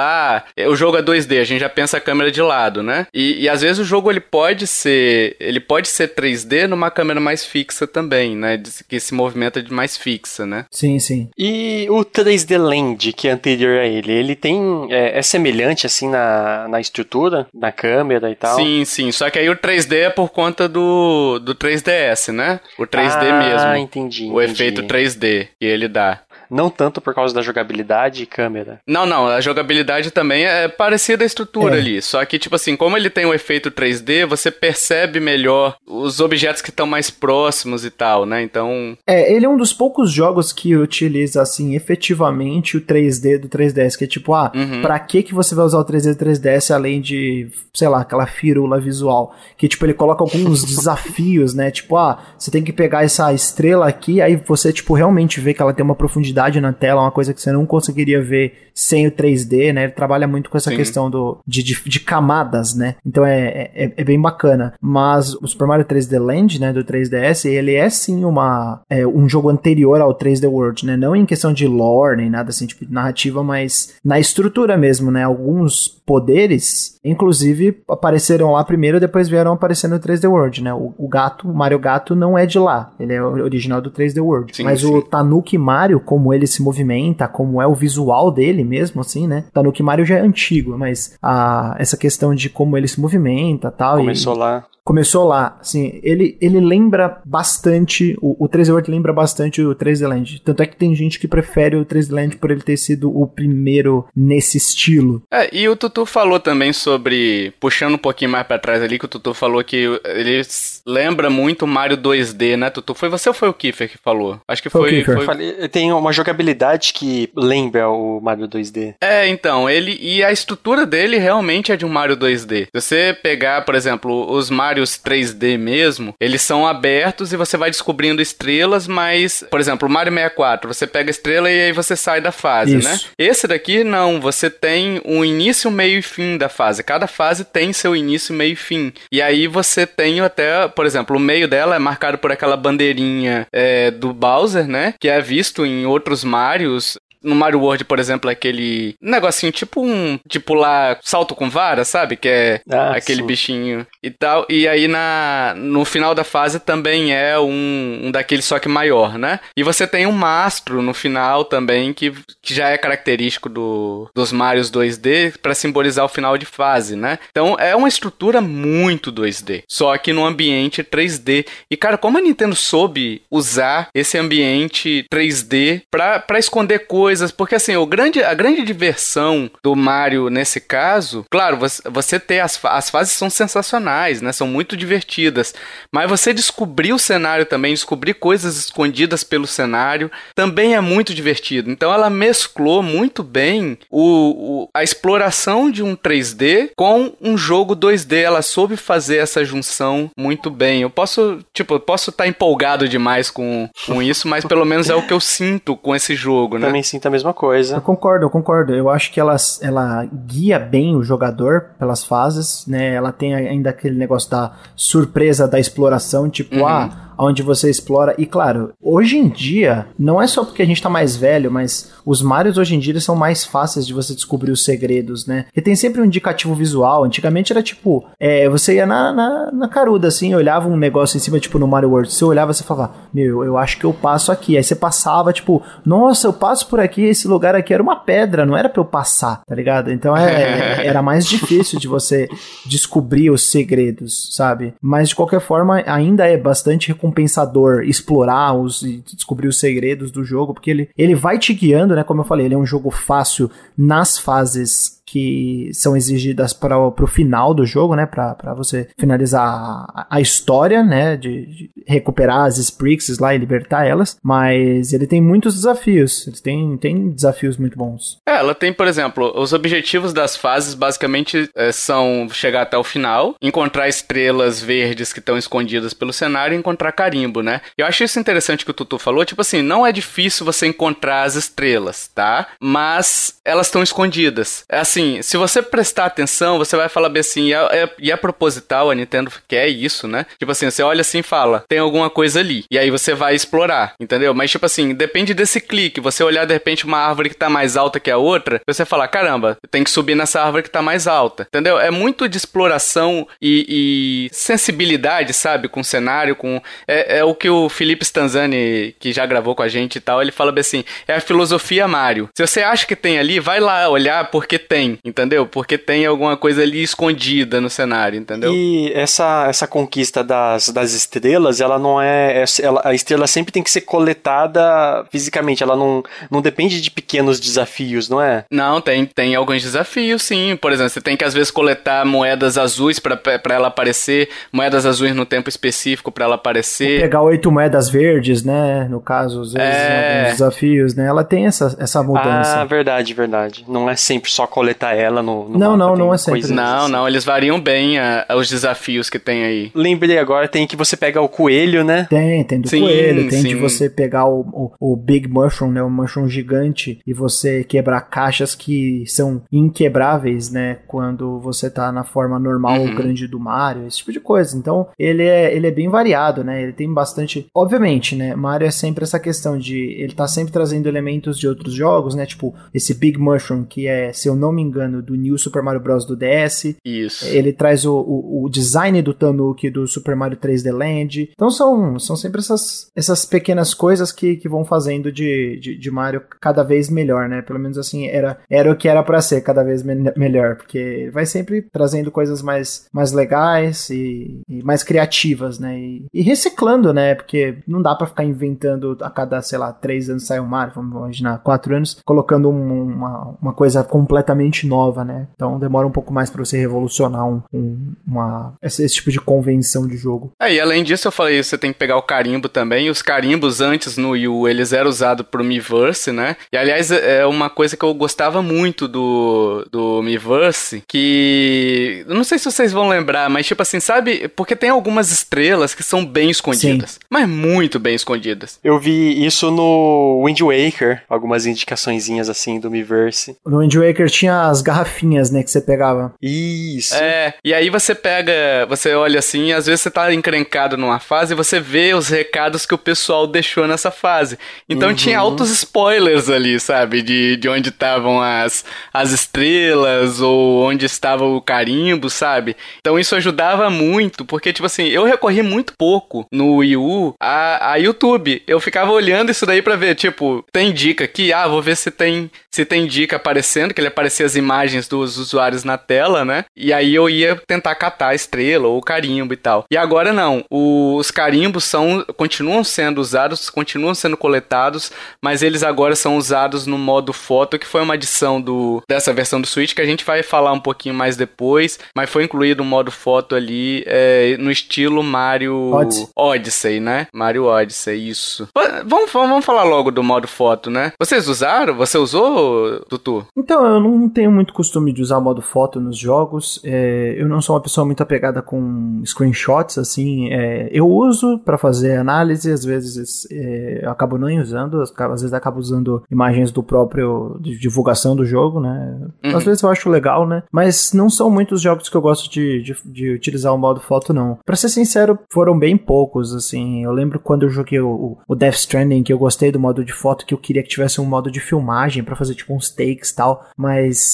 S1: ah, o jogo é 2D, a gente já pensa a câmera de lado, né? E, e às vezes o jogo ele pode ser, ele pode ser 3D numa câmera mais fixa também, né? Que se movimenta de mais fixa, né?
S3: Sim, sim.
S2: E o 3D Land, que é anterior a ele, ele tem, é, é semelhante assim na, na estrutura, na câmera e tal?
S1: Sim, sim. Só que aí o 3D é por conta do, do 3DS, né? O 3D ah, mesmo.
S2: Ah, entendi.
S1: O efeito 3D que ele dá
S2: não tanto por causa da jogabilidade e câmera.
S1: Não, não, a jogabilidade também é parecida a estrutura é. ali, só que tipo assim, como ele tem o um efeito 3D, você percebe melhor os objetos que estão mais próximos e tal, né? Então,
S3: É, ele é um dos poucos jogos que utiliza assim efetivamente o 3D do 3DS, que é tipo, ah, uhum. para que que você vai usar o 3D do 3DS além de, sei lá, aquela firula visual, que tipo ele coloca alguns *laughs* desafios, né? Tipo, ah, você tem que pegar essa estrela aqui, aí você tipo realmente vê que ela tem uma profundidade profundidade na tela, uma coisa que você não conseguiria ver sem o 3D, né? Ele trabalha muito com essa Sim. questão do, de, de, de, camadas, né? Então é, é, é, bem bacana. Mas o Super Mario 3D Land, né, do 3DS, ele é sim uma, é, um jogo anterior ao 3D World, né? Não em questão de lore, nem nada assim, tipo, de narrativa, mas na estrutura mesmo, né? Alguns poderes, inclusive, apareceram lá primeiro, depois vieram aparecer no 3D World, né? O, o gato, o Mario Gato, não é de lá. Ele é original do 3D World. Sim, mas sim. o Tanuki Mario, como como ele se movimenta, como é o visual dele mesmo, assim, né? Tanuki Mario já é antigo, mas a, essa questão de como ele se movimenta tal.
S2: Começou
S3: e,
S2: lá
S3: começou lá, assim, ele, ele lembra bastante, o, o 3D World lembra bastante o 3D Land, tanto é que tem gente que prefere o 3D Land por ele ter sido o primeiro nesse estilo.
S1: É, e o Tutu falou também sobre, puxando um pouquinho mais para trás ali, que o Tutu falou que ele lembra muito o Mario 2D, né, Tutu? Foi você ou foi o Kiefer que falou? Acho que foi... foi,
S2: foi... Tem uma jogabilidade que lembra o Mario 2D.
S1: É, então, ele, e a estrutura dele realmente é de um Mario 2D. Se você pegar, por exemplo, os Mario cenários 3D mesmo, eles são abertos e você vai descobrindo estrelas, mas, por exemplo, o Mario 64, você pega a estrela e aí você sai da fase, né? Isso. né? Esse daqui não, você tem um início, meio e fim da fase. Cada fase tem seu início, meio e fim. E aí você tem até, por exemplo, o meio dela é marcado por aquela bandeirinha é, do Bowser, né? Que é visto em outros Marios no Mario World, por exemplo, é aquele negocinho tipo um. Tipo lá, salto com vara, sabe? Que é ah, aquele sim. bichinho e tal. E aí na, no final da fase também é um, um daquele só que maior, né? E você tem um mastro no final também que, que já é característico do, dos Marios 2D para simbolizar o final de fase, né? Então é uma estrutura muito 2D, só que no ambiente 3D. E cara, como a Nintendo soube usar esse ambiente 3D para esconder coisas coisas, porque assim, o grande, a grande diversão do Mario nesse caso, claro, você, você ter as, as fases são sensacionais, né? São muito divertidas, mas você descobrir o cenário também, descobrir coisas escondidas pelo cenário, também é muito divertido. Então ela mesclou muito bem o, o a exploração de um 3D com um jogo 2D. Ela soube fazer essa junção muito bem. Eu posso, tipo, eu posso estar tá empolgado demais com, com isso, mas pelo menos é o que eu sinto com esse jogo, né?
S2: Também sinto a mesma coisa.
S3: Eu concordo, eu concordo. Eu acho que ela, ela guia bem o jogador pelas fases, né? Ela tem ainda aquele negócio da surpresa da exploração, tipo, uhum. ah onde você explora. E claro, hoje em dia, não é só porque a gente tá mais velho, mas os Marios hoje em dia são mais fáceis de você descobrir os segredos, né? Porque tem sempre um indicativo visual. Antigamente era tipo, é, você ia na, na, na, caruda, assim, olhava um negócio em cima, tipo no Mario World. Você olhava e falava, meu, eu acho que eu passo aqui. Aí você passava, tipo, nossa, eu passo por aqui, esse lugar aqui era uma pedra, não era pra eu passar, tá ligado? Então é, *laughs* era mais difícil de você descobrir os segredos, sabe? Mas de qualquer forma, ainda é bastante recompensador recompensador explorar os e descobrir os segredos do jogo, porque ele, ele vai te guiando, né? Como eu falei, ele é um jogo fácil nas fases que são exigidas para o final do jogo, né, para você finalizar a, a história, né, de, de, recuperar as Sprixes lá e libertar elas, mas ele tem muitos desafios, ele tem, tem desafios muito bons.
S1: É, ela tem, por exemplo, os objetivos das fases basicamente é, são chegar até o final, encontrar estrelas verdes que estão escondidas pelo cenário e encontrar carimbo, né? Eu acho isso interessante que o Tutu falou, tipo assim, não é difícil você encontrar as estrelas, tá? Mas elas estão escondidas. É assim, assim, se você prestar atenção, você vai falar bem assim, e é, é, é proposital, a Nintendo quer isso, né? Tipo assim, você olha assim e fala, tem alguma coisa ali. E aí você vai explorar, entendeu? Mas tipo assim, depende desse clique. Você olhar de repente uma árvore que tá mais alta que a outra, você fala, caramba, tem que subir nessa árvore que tá mais alta. Entendeu? É muito de exploração e, e sensibilidade, sabe? Com o cenário, com. É, é, o que o Felipe Stanzani, que já gravou com a gente e tal, ele fala bem assim: é a filosofia Mario. Se você acha que tem ali, vai lá olhar porque tem entendeu? Porque tem alguma coisa ali escondida no cenário, entendeu?
S2: E essa, essa conquista das, das estrelas, ela não é. é ela, a estrela sempre tem que ser coletada fisicamente, ela não, não depende de pequenos desafios, não é?
S1: Não, tem, tem alguns desafios, sim. Por exemplo, você tem que às vezes coletar moedas azuis para ela aparecer, moedas azuis no tempo específico para ela aparecer.
S3: Ou pegar oito moedas verdes, né? No caso, às vezes, é... desafios, né? Ela tem essa, essa mudança.
S2: Ah, verdade, verdade. Não é sempre só coletar completar ela no,
S3: no Não, mapa, não, não é sempre.
S1: Não, assim. não, eles variam bem a, a, os desafios que tem aí.
S2: Lembrei agora, tem que você pegar o coelho, né?
S3: Tem, tem do sim, coelho, tem sim. de você pegar o, o, o, Big Mushroom, né, o mushroom gigante, e você quebrar caixas que são inquebráveis, né, quando você tá na forma normal uhum. ou grande do Mario, esse tipo de coisa. Então, ele é, ele é bem variado, né, ele tem bastante... Obviamente, né, Mario é sempre essa questão de... Ele tá sempre trazendo elementos de outros jogos, né, tipo, esse Big Mushroom, que é, se eu não me engano, do New Super Mario Bros. do DS.
S1: Isso.
S3: Ele traz o, o, o, design do Tanuki do Super Mario 3D Land. Então são, são sempre essas, essas pequenas coisas que, que vão fazendo de, de, de Mario cada vez melhor, né? Pelo menos assim, era, era o que era para ser cada vez me melhor, porque vai sempre trazendo coisas mais, mais legais e, e mais criativas, né? E, e, reciclando, né? Porque não dá para ficar inventando a cada, sei lá, três anos sai um Mario, vamos imaginar, quatro anos, colocando um, uma, uma coisa completamente nova, né? Então demora um pouco mais para você revolucionar um, um, uma, esse, esse, tipo de convenção de jogo.
S1: É, e além disso, eu falei, você tem que pegar o carimbo também. Os carimbos antes no Wii U, eles eram usados pro Miiverse, né? E aliás, é uma coisa que eu gostava muito do, do Miiverse, que. Eu não sei se vocês vão lembrar, mas tipo assim, sabe? Porque tem algumas estrelas que são bem escondidas. Sim. Mas muito bem escondidas.
S2: Eu vi isso no Wind Waker, algumas indicaçõezinhas assim do Miiverse.
S3: No Wind Waker tinha as garrafinhas, né, que você pegava.
S2: Isso.
S1: É, e aí você pega, você olha assim, às vezes você tá encrencado numa fase e você vê os recados que o pessoal deixou nessa fase. Então uhum. tinha altos spoilers ali, sabe, de, de onde estavam as, as estrelas ou onde estava o carimbo, sabe? Então isso ajudava muito, porque, tipo assim, eu recorri muito pouco no Wii U a, a YouTube. Eu ficava olhando isso daí pra ver, tipo, tem dica aqui, ah, vou ver se tem, se tem dica aparecendo, que ele aparecia às imagens dos usuários na tela, né? E aí eu ia tentar catar a estrela ou o carimbo e tal. E agora não. Os carimbos são continuam sendo usados, continuam sendo coletados, mas eles agora são usados no modo foto, que foi uma adição do dessa versão do Switch que a gente vai falar um pouquinho mais depois, mas foi incluído um modo foto ali é, no estilo Mario Odyssey. Odyssey, né? Mario Odyssey, isso. Vamos, vamos falar logo do modo foto, né? Vocês usaram? Você usou, Tutu?
S3: Então, eu não tenho muito costume de usar o modo foto nos jogos. É, eu não sou uma pessoa muito apegada com screenshots, assim. É, eu uso para fazer análise, às vezes é, eu acabo nem usando, às vezes acabo usando imagens do próprio de divulgação do jogo, né? Uhum. Às vezes eu acho legal, né? Mas não são muitos jogos que eu gosto de, de, de utilizar o modo foto, não. Pra ser sincero, foram bem poucos, assim. Eu lembro quando eu joguei o, o Death Stranding, que eu gostei do modo de foto, que eu queria que tivesse um modo de filmagem para fazer tipo uns takes e tal, mas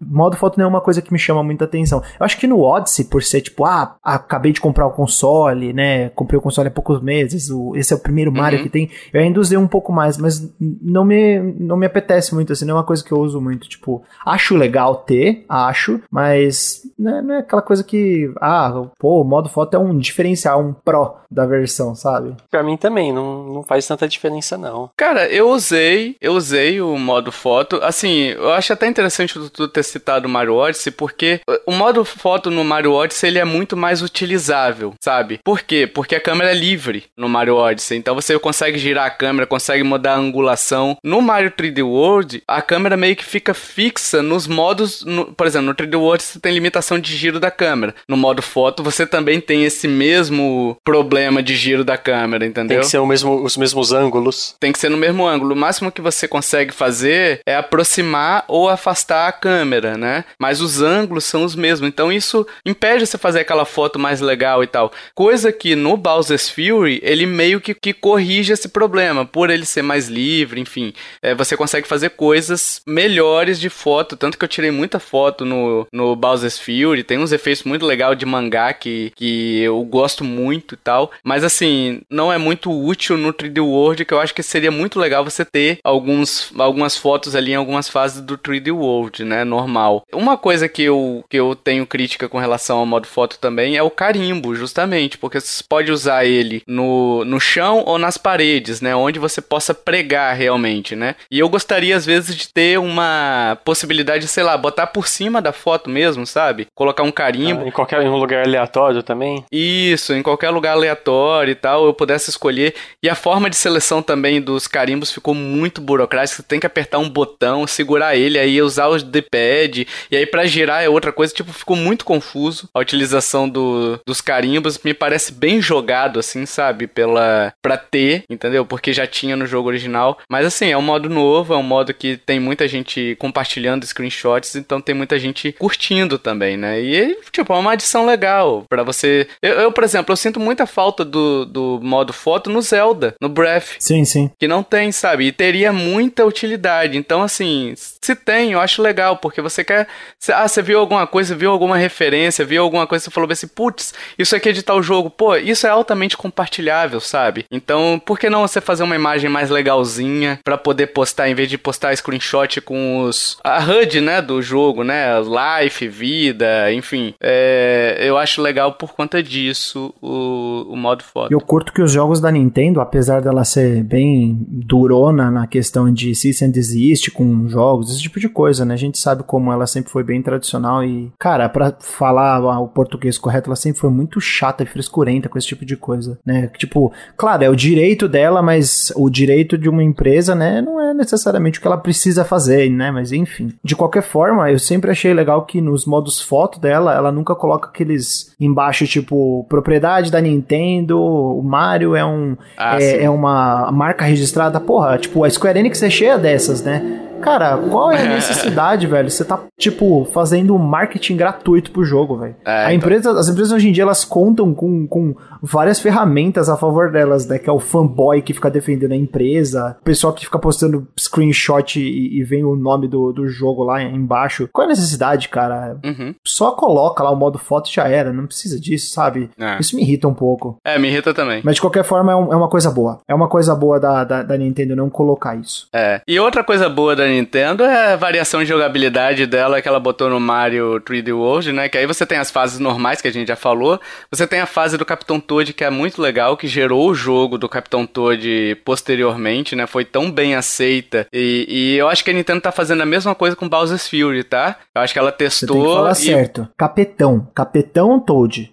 S3: modo foto não é uma coisa que me chama muita atenção. Eu acho que no Odyssey, por ser tipo, ah, acabei de comprar o console, né? Comprei o console há poucos meses, o, esse é o primeiro Mario uhum. que tem, eu ainda usei um pouco mais, mas não me, não me apetece muito, assim, não é uma coisa que eu uso muito. Tipo, acho legal ter, acho, mas né, não é aquela coisa que, ah, pô, o modo foto é um diferencial, um pro da versão, sabe?
S2: Pra mim também, não, não faz tanta diferença, não.
S1: Cara, eu usei, eu usei o modo foto. Assim, eu acho até interessante tu ter citado o Mario Odyssey, porque o modo foto no Mario Odyssey ele é muito mais utilizável, sabe? Por quê? Porque a câmera é livre no Mario Odyssey. Então você consegue girar a câmera, consegue mudar a angulação. No Mario 3D World, a câmera meio que fica fixa nos modos. No, por exemplo, no 3D World você tem limitação de giro da câmera. No modo foto você também tem esse mesmo problema de giro da câmera, entendeu?
S2: Tem que ser mesmo, os mesmos ângulos.
S1: Tem que ser no mesmo ângulo. O máximo que você consegue fazer é aproximar ou afastar a câmera, né? Mas os ângulos são os mesmos. Então isso impede você fazer aquela foto mais legal e tal. Coisa que no Bowser's Fury ele meio que, que corrige esse problema. Por ele ser mais livre, enfim. É, você consegue fazer coisas melhores de foto. Tanto que eu tirei muita foto no, no Bowser's Fury. Tem uns efeitos muito legais de mangá que, que eu gosto muito e tal. Mas assim, não é muito útil no 3D World, que eu acho que seria muito legal você ter alguns, algumas fotos ali em algumas fases do 3D World, né? Normal. Uma coisa que eu, que eu tenho crítica com relação ao modo foto também é o carimbo, justamente, porque você pode usar ele no, no chão ou nas paredes, né? Onde você possa pregar realmente, né? E eu gostaria, às vezes, de ter uma possibilidade, sei lá, botar por cima da foto mesmo, sabe? Colocar um carimbo. Ah,
S2: em qualquer em um lugar aleatório também?
S1: Isso, em qualquer lugar aleatório e tal, eu pudesse escolher. E a forma de seleção também dos carimbos ficou muito burocrática. Você tem que apertar um botão, segurar ele, aí usar o D-pad, e aí para girar é outra coisa. Tipo, ficou muito confuso a utilização do, dos carimbos. Me parece bem jogado, assim, sabe? Pela, pra ter, entendeu? Porque já tinha no jogo original. Mas assim, é um modo novo, é um modo que tem muita gente compartilhando screenshots, então tem muita gente curtindo também, né? E, tipo, é uma adição legal para você. Eu, eu, por exemplo, eu sinto muita falta do, do modo foto no Zelda, no Breath.
S3: Sim, sim.
S1: Que não tem, sabe? E teria muita utilidade. Então, assim, se tem, eu acho legal, porque você quer. Ah, você viu alguma coisa, viu alguma referência, viu alguma coisa, você falou assim, putz, isso aqui é de tal jogo. Pô, isso é altamente compartilhável, sabe? Então, por que não você fazer uma imagem mais legalzinha para poder postar, em vez de postar screenshot com os. a HUD, né, do jogo, né? Life, vida, enfim. É, eu acho legal por conta disso o, o modo foto.
S3: Eu curto que os jogos da Nintendo, apesar dela ser bem durona na questão de cease and desist com jogos, esse tipo de coisa, né? A gente sabe como ela sempre foi bem tradicional e, cara, para falar o português correto, ela sempre foi muito chata e frescurenta com esse tipo de coisa, né? Tipo, claro, é o direito dela, mas o direito de uma empresa, né, não é necessariamente o que ela precisa fazer, né? Mas enfim. De qualquer forma, eu sempre achei legal que nos modos foto dela, ela nunca coloca aqueles embaixo, tipo, propriedade da Nintendo, o Mario é um ah, é, é, uma marca registrada. Porra, tipo, a Square Enix é cheia dessas, né? Cara, qual é a necessidade, velho? Você tá, tipo, fazendo marketing gratuito pro jogo, velho. É, a então. empresa, As empresas hoje em dia, elas contam com, com várias ferramentas a favor delas, né? Que é o fanboy que fica defendendo a empresa, o pessoal que fica postando screenshot e, e vem o nome do, do jogo lá embaixo. Qual é a necessidade, cara? Uhum. Só coloca lá o modo foto e já era. Não precisa disso, sabe? É. Isso me irrita um pouco.
S1: É, me irrita também.
S3: Mas de qualquer forma, é, um, é uma coisa boa. É uma coisa boa da, da, da Nintendo não colocar isso.
S1: É. E outra coisa boa da Nintendo é a variação de jogabilidade dela que ela botou no Mario 3D World, né? Que aí você tem as fases normais que a gente já falou. Você tem a fase do Capitão Toad que é muito legal, que gerou o jogo do Capitão Toad posteriormente, né? Foi tão bem aceita. E, e eu acho que a Nintendo tá fazendo a mesma coisa com Bowser's Fury, tá? Eu acho que ela testou. Você tem que
S3: falar
S1: e...
S3: certo. Capetão. Capetão Toad.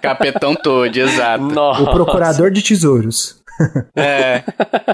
S1: Capetão Toad, exato. *laughs*
S3: Nossa. O procurador de tesouros.
S1: É.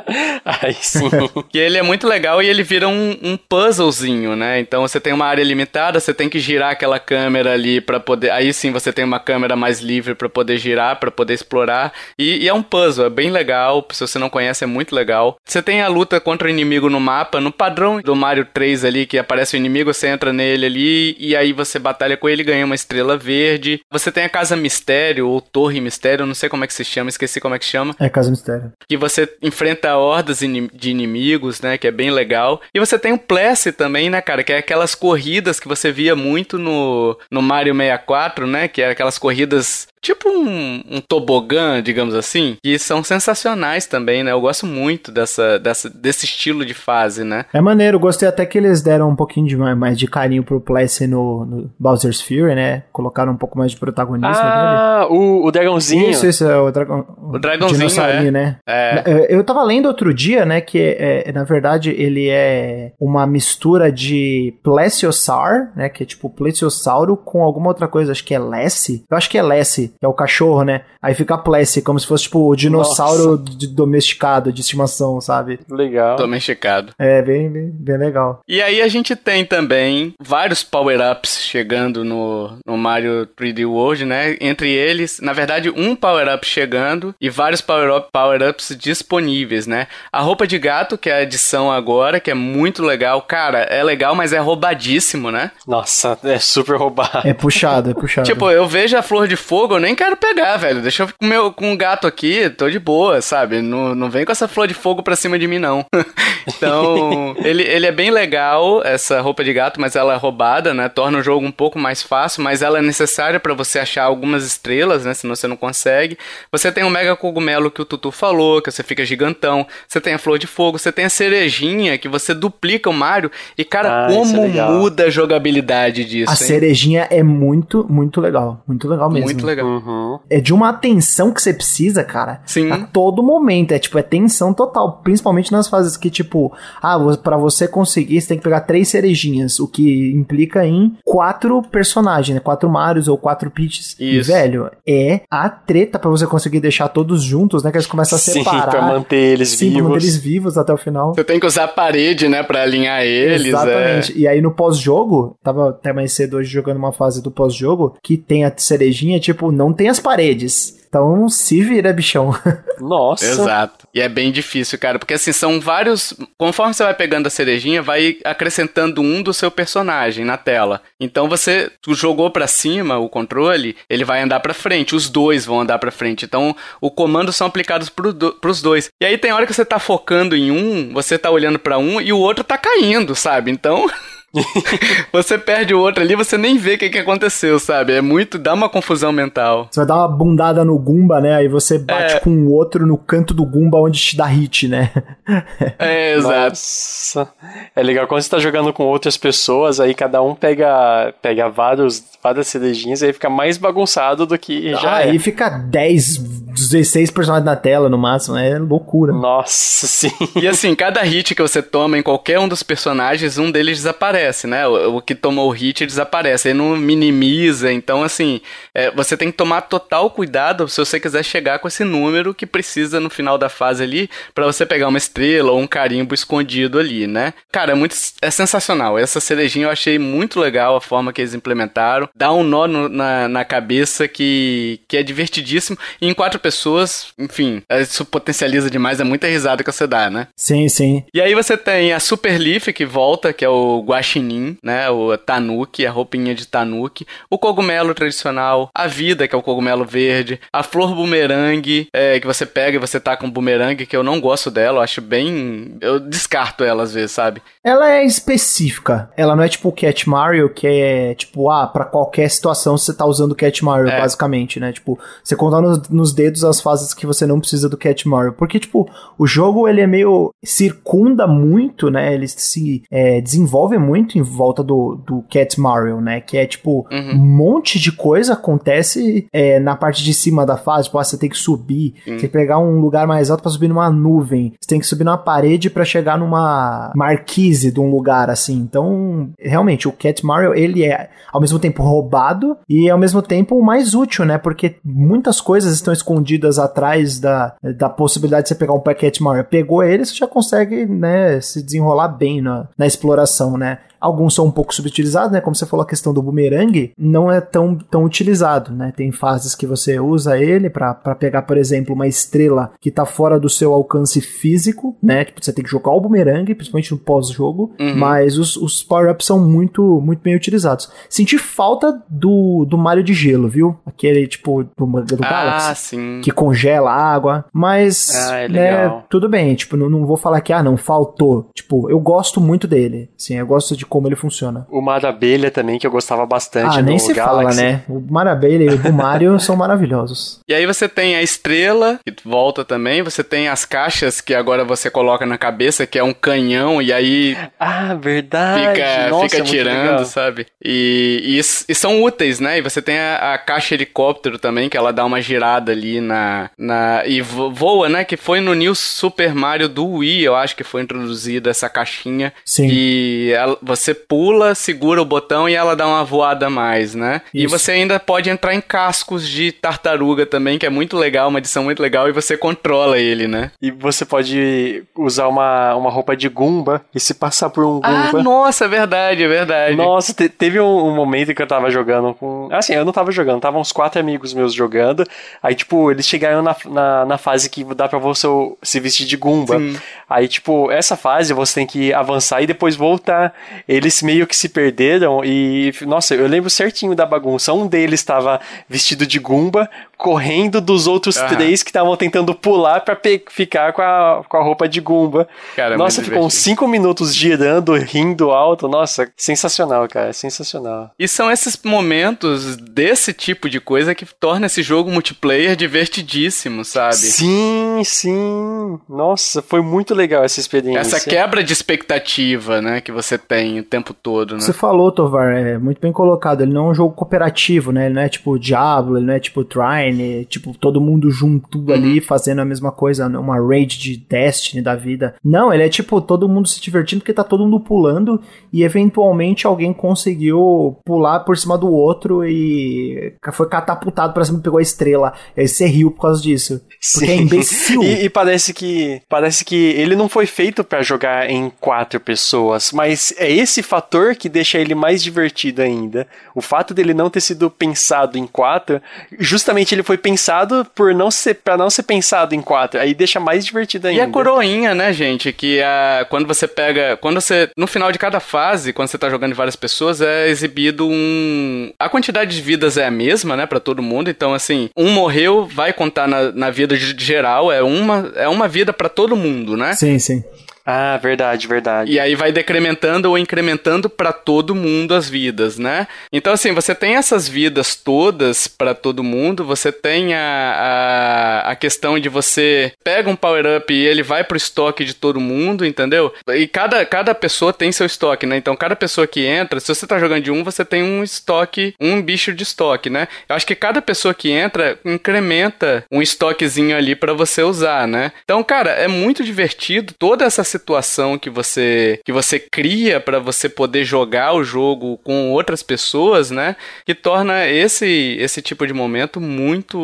S1: *laughs*
S2: Aí sim.
S1: que ele é muito legal e ele vira um, um, puzzlezinho, né? Então você tem uma área limitada, você tem que girar aquela câmera ali para poder. Aí sim você tem uma câmera mais livre para poder girar, para poder explorar. E, e, é um puzzle, é bem legal. Se você não conhece, é muito legal. Você tem a luta contra o inimigo no mapa, no padrão do Mario 3 ali, que aparece o inimigo, você entra nele ali e aí você batalha com ele e ganha uma estrela verde. Você tem a Casa Mistério ou Torre Mistério, não sei como é que se chama, esqueci como é que chama.
S3: É Casa Mistério.
S1: Que você enfrenta hordas de inimigos, né? Que é bem legal. E você tem o Plessy também, né, cara? Que é aquelas corridas que você via muito no, no Mario 64, né? Que é aquelas corridas tipo um, um tobogã, digamos assim, que são sensacionais também, né? Eu gosto muito dessa, dessa, desse estilo de fase, né?
S3: É maneiro, gostei até que eles deram um pouquinho de mais de carinho pro Plessy no, no Bowser's Fury, né? Colocaram um pouco mais de protagonismo
S2: ah, dele. O, o dragãozinho.
S3: Isso, isso, é o dragão.
S1: O dragãozinho, é.
S3: né? É. Eu tava lendo outro dia, né, que é, na verdade ele é uma mistura de Plesiosaur, né, que é tipo Plesiosauro com alguma outra coisa, acho que é Lessie. Eu acho que é Lessie que é o cachorro, né? Aí fica Plessy, como se fosse tipo o dinossauro domesticado, de estimação, sabe?
S2: Legal.
S1: Domesticado.
S3: É, bem, bem, bem legal.
S1: E aí a gente tem também vários power-ups chegando no, no Mario 3D World, né? Entre eles, na verdade, um power-up chegando e vários power-ups power disponíveis, né? A roupa de gato, que é a edição agora, que é muito legal. Cara, é legal, mas é roubadíssimo, né?
S2: Nossa, é super roubado.
S3: É puxado, é puxado.
S1: tipo, eu vejo a flor de fogo, eu nem quero pegar, velho. Deixa eu com meu com um gato aqui, tô de boa, sabe? Não, não vem com essa flor de fogo pra cima de mim, não. *laughs* então, ele, ele é bem legal, essa roupa de gato, mas ela é roubada, né? Torna o jogo um pouco mais fácil, mas ela é necessária para você achar algumas estrelas, né? Senão você não consegue. Você tem o mega cogumelo que o Tutu falou, que você fica gigantão. Você tem a flor de fogo, você tem a cerejinha, que você duplica o Mario. E, cara, ah, como é muda a jogabilidade disso,
S3: A
S1: hein?
S3: cerejinha é muito, muito legal. Muito legal mesmo.
S1: Muito legal.
S2: Uhum.
S3: É de uma atenção que você precisa, cara.
S1: Sim.
S3: A todo momento. É tipo, é tensão total. Principalmente nas fases que, tipo, ah, para você conseguir, você tem que pegar três cerejinhas. O que implica em quatro personagens, né? Quatro Marios ou quatro Peaches. Isso. E, velho, é a treta para você conseguir deixar todos juntos, né? Que eles começam a *laughs* separar. Sim,
S2: pra manter eles sim, vivos.
S3: Pra manter eles vivos até o final.
S1: Você tem que usar a parede, né? Pra alinhar eles.
S3: É. Exatamente. É. E aí no pós-jogo, tava até mais cedo hoje jogando uma fase do pós-jogo, que tem a cerejinha, tipo, não tem as paredes. Então se vira, bichão. *laughs*
S2: Nossa.
S1: Exato. E é bem difícil, cara, porque assim, são vários. Conforme você vai pegando a cerejinha, vai acrescentando um do seu personagem na tela. Então você jogou para cima o controle, ele vai andar para frente, os dois vão andar para frente. Então o comando são aplicados pro do, pros dois. E aí tem hora que você tá focando em um, você tá olhando para um e o outro tá caindo, sabe? Então. *laughs* *laughs* você perde o outro ali, você nem vê o que, que aconteceu, sabe? É muito. dá uma confusão mental.
S3: Você vai dar uma bundada no Gumba, né? Aí você bate é... com o outro no canto do Gumba onde te dá hit, né? *laughs*
S1: é, exato.
S2: Nossa. É legal quando você tá jogando com outras pessoas, aí cada um pega, pega vários, várias cerejinhas, aí fica mais bagunçado do que já.
S3: Ah, é. Aí fica 10, 16 personagens na tela no máximo, é loucura.
S2: Nossa, sim.
S1: E assim, cada hit que você toma em qualquer um dos personagens, um deles desaparece desaparece, né? O, o que tomou o hit desaparece, ele não minimiza. Então, assim, é, você tem que tomar total cuidado se você quiser chegar com esse número que precisa no final da fase ali para você pegar uma estrela ou um carimbo escondido ali, né? Cara, é muito é sensacional. Essa cerejinha eu achei muito legal a forma que eles implementaram. Dá um nó no, na, na cabeça que, que é divertidíssimo. E em quatro pessoas, enfim, isso potencializa demais. É muita risada que você dá, né?
S3: Sim, sim.
S1: E aí você tem a Super Leaf que volta, que é o Guaxinim né? O tanuki, a roupinha de tanuki, o cogumelo tradicional, a vida, que é o cogumelo verde, a flor bumerangue, é, que você pega e você tá com bumerangue, que eu não gosto dela, eu acho bem. Eu descarto ela às vezes, sabe?
S3: Ela é específica. Ela não é tipo o Cat Mario, que é tipo, ah, pra qualquer situação você tá usando o Cat Mario, é. basicamente, né? Tipo, você contar nos, nos dedos as fases que você não precisa do Cat Mario. Porque, tipo, o jogo ele é meio. circunda muito, né? Ele se é, desenvolve muito em volta do, do Cat Mario, né? Que é tipo, uhum. um monte de coisa acontece é, na parte de cima da fase. Tipo, ah, você tem que subir, uhum. você tem que pegar um lugar mais alto para subir numa nuvem, você tem que subir numa parede para chegar numa marquise de um lugar assim. Então, realmente, o Cat Mario ele é ao mesmo tempo roubado e ao mesmo tempo mais útil, né? Porque muitas coisas estão escondidas atrás da, da possibilidade de você pegar um paquete maior. Pegou ele, você já consegue, né, se desenrolar bem na, na exploração, né? Alguns são um pouco subutilizados, né? Como você falou, a questão do boomerang não é tão, tão utilizado, né? Tem fases que você usa ele para pegar, por exemplo, uma estrela que tá fora do seu alcance físico, né? Tipo, você tem que jogar o boomerang, principalmente no pós-jogo, uhum. mas os, os power-ups são muito, muito bem utilizados. Senti falta do, do Mario de gelo, viu? Aquele, tipo, do, do ah, Galaxy.
S1: Sim.
S3: Que congela a água. Mas,
S1: ah, é
S3: né, tudo bem. Tipo, não, não vou falar que, ah, não, faltou. Tipo, eu gosto muito dele. Sim, eu gosto de como ele funciona.
S2: O Mar Abelha também, que eu gostava bastante
S3: ah, nem se Galaxy. fala, né? O Mar Abelha e o Mario *laughs* são maravilhosos.
S1: E aí você tem a estrela, que volta também, você tem as caixas que agora você coloca na cabeça, que é um canhão, e aí...
S2: Ah, verdade!
S1: Fica, Nossa, fica tirando, sabe? E, e, e, são úteis, né? E você tem a, a, caixa helicóptero também, que ela dá uma girada ali na... na e voa, né? Que foi no New Super Mario do Wii, eu acho que foi introduzida essa caixinha.
S3: Sim.
S1: E ela, você pula, segura o botão e ela dá uma voada a mais, né? Isso. E você ainda pode entrar em cascos de tartaruga também, que é muito legal, uma edição muito legal, e você controla ele, né?
S2: E você pode usar uma, uma roupa de Goomba e se passar por um
S1: ah,
S2: Goomba.
S1: Ah, nossa, é verdade, é verdade.
S2: Nossa, te, teve um, um, momento que eu tava jogando com. Assim, eu não tava jogando, tava uns quatro amigos meus jogando. Aí, tipo, eles chegaram na, na, na fase que dá pra você se vestir de Goomba. Sim. Aí, tipo, essa fase você tem que avançar e depois voltar. Eles meio que se perderam e, nossa, eu lembro certinho da bagunça. Um deles estava vestido de Gumba, correndo dos outros três que estavam tentando pular para ficar com a, com a roupa de Gumba. Cara, nossa, ficou uns cinco minutos girando, rindo alto. Nossa, sensacional, cara, sensacional.
S1: E são esses momentos desse tipo de coisa que torna esse jogo multiplayer divertidíssimo, sabe?
S2: Sim, sim. Nossa, foi muito legal essa experiência.
S1: Essa quebra de expectativa, né, que você tem o tempo todo, né?
S3: Você falou, Tovar, é muito bem colocado. Ele não é um jogo cooperativo, né? Ele não é tipo Diablo, ele não é tipo Trine, tipo todo mundo junto uhum. ali fazendo a mesma coisa, uma raid de Destiny da vida. Não, ele é tipo todo mundo se divertindo porque tá todo mundo pulando e eventualmente alguém conseguiu pular por cima do outro e foi catapultado pra cima e pegou a estrela. E aí você riu por causa disso. Porque é Sim. é imbecil.
S2: e, e, parece que parece que ele não foi feito para jogar em quatro pessoas, mas é esse fator que deixa ele mais divertido ainda. O fato dele não ter sido pensado em quatro, justamente ele foi pensado por não ser para não ser pensado em quatro, aí deixa mais divertido ainda.
S1: E a coroinha, né, gente, que a, quando você pega, quando você no final de cada fase, quando você tá jogando de várias pessoas, é exibido um a quantidade de vidas é a mesma, né, para todo mundo. Então assim, um morreu, vai contar na, na vida geral, é uma é uma vida para todo mundo, né?
S3: Sim, sim.
S2: Ah, verdade, verdade.
S1: E aí vai decrementando ou incrementando para todo mundo as vidas, né? Então, assim, você tem essas vidas todas para todo mundo, você tem a, a, a, questão de você pega um power-up e ele vai pro estoque de todo mundo, entendeu? E cada, cada pessoa tem seu estoque, né? Então, cada pessoa que entra, se você tá jogando de um, você tem um estoque, um bicho de estoque, né? Eu acho que cada pessoa que entra incrementa um estoquezinho ali para você usar, né? Então, cara, é muito divertido toda essa situação situação que você que você cria para você poder jogar o jogo com outras pessoas, né? Que torna esse esse tipo de momento muito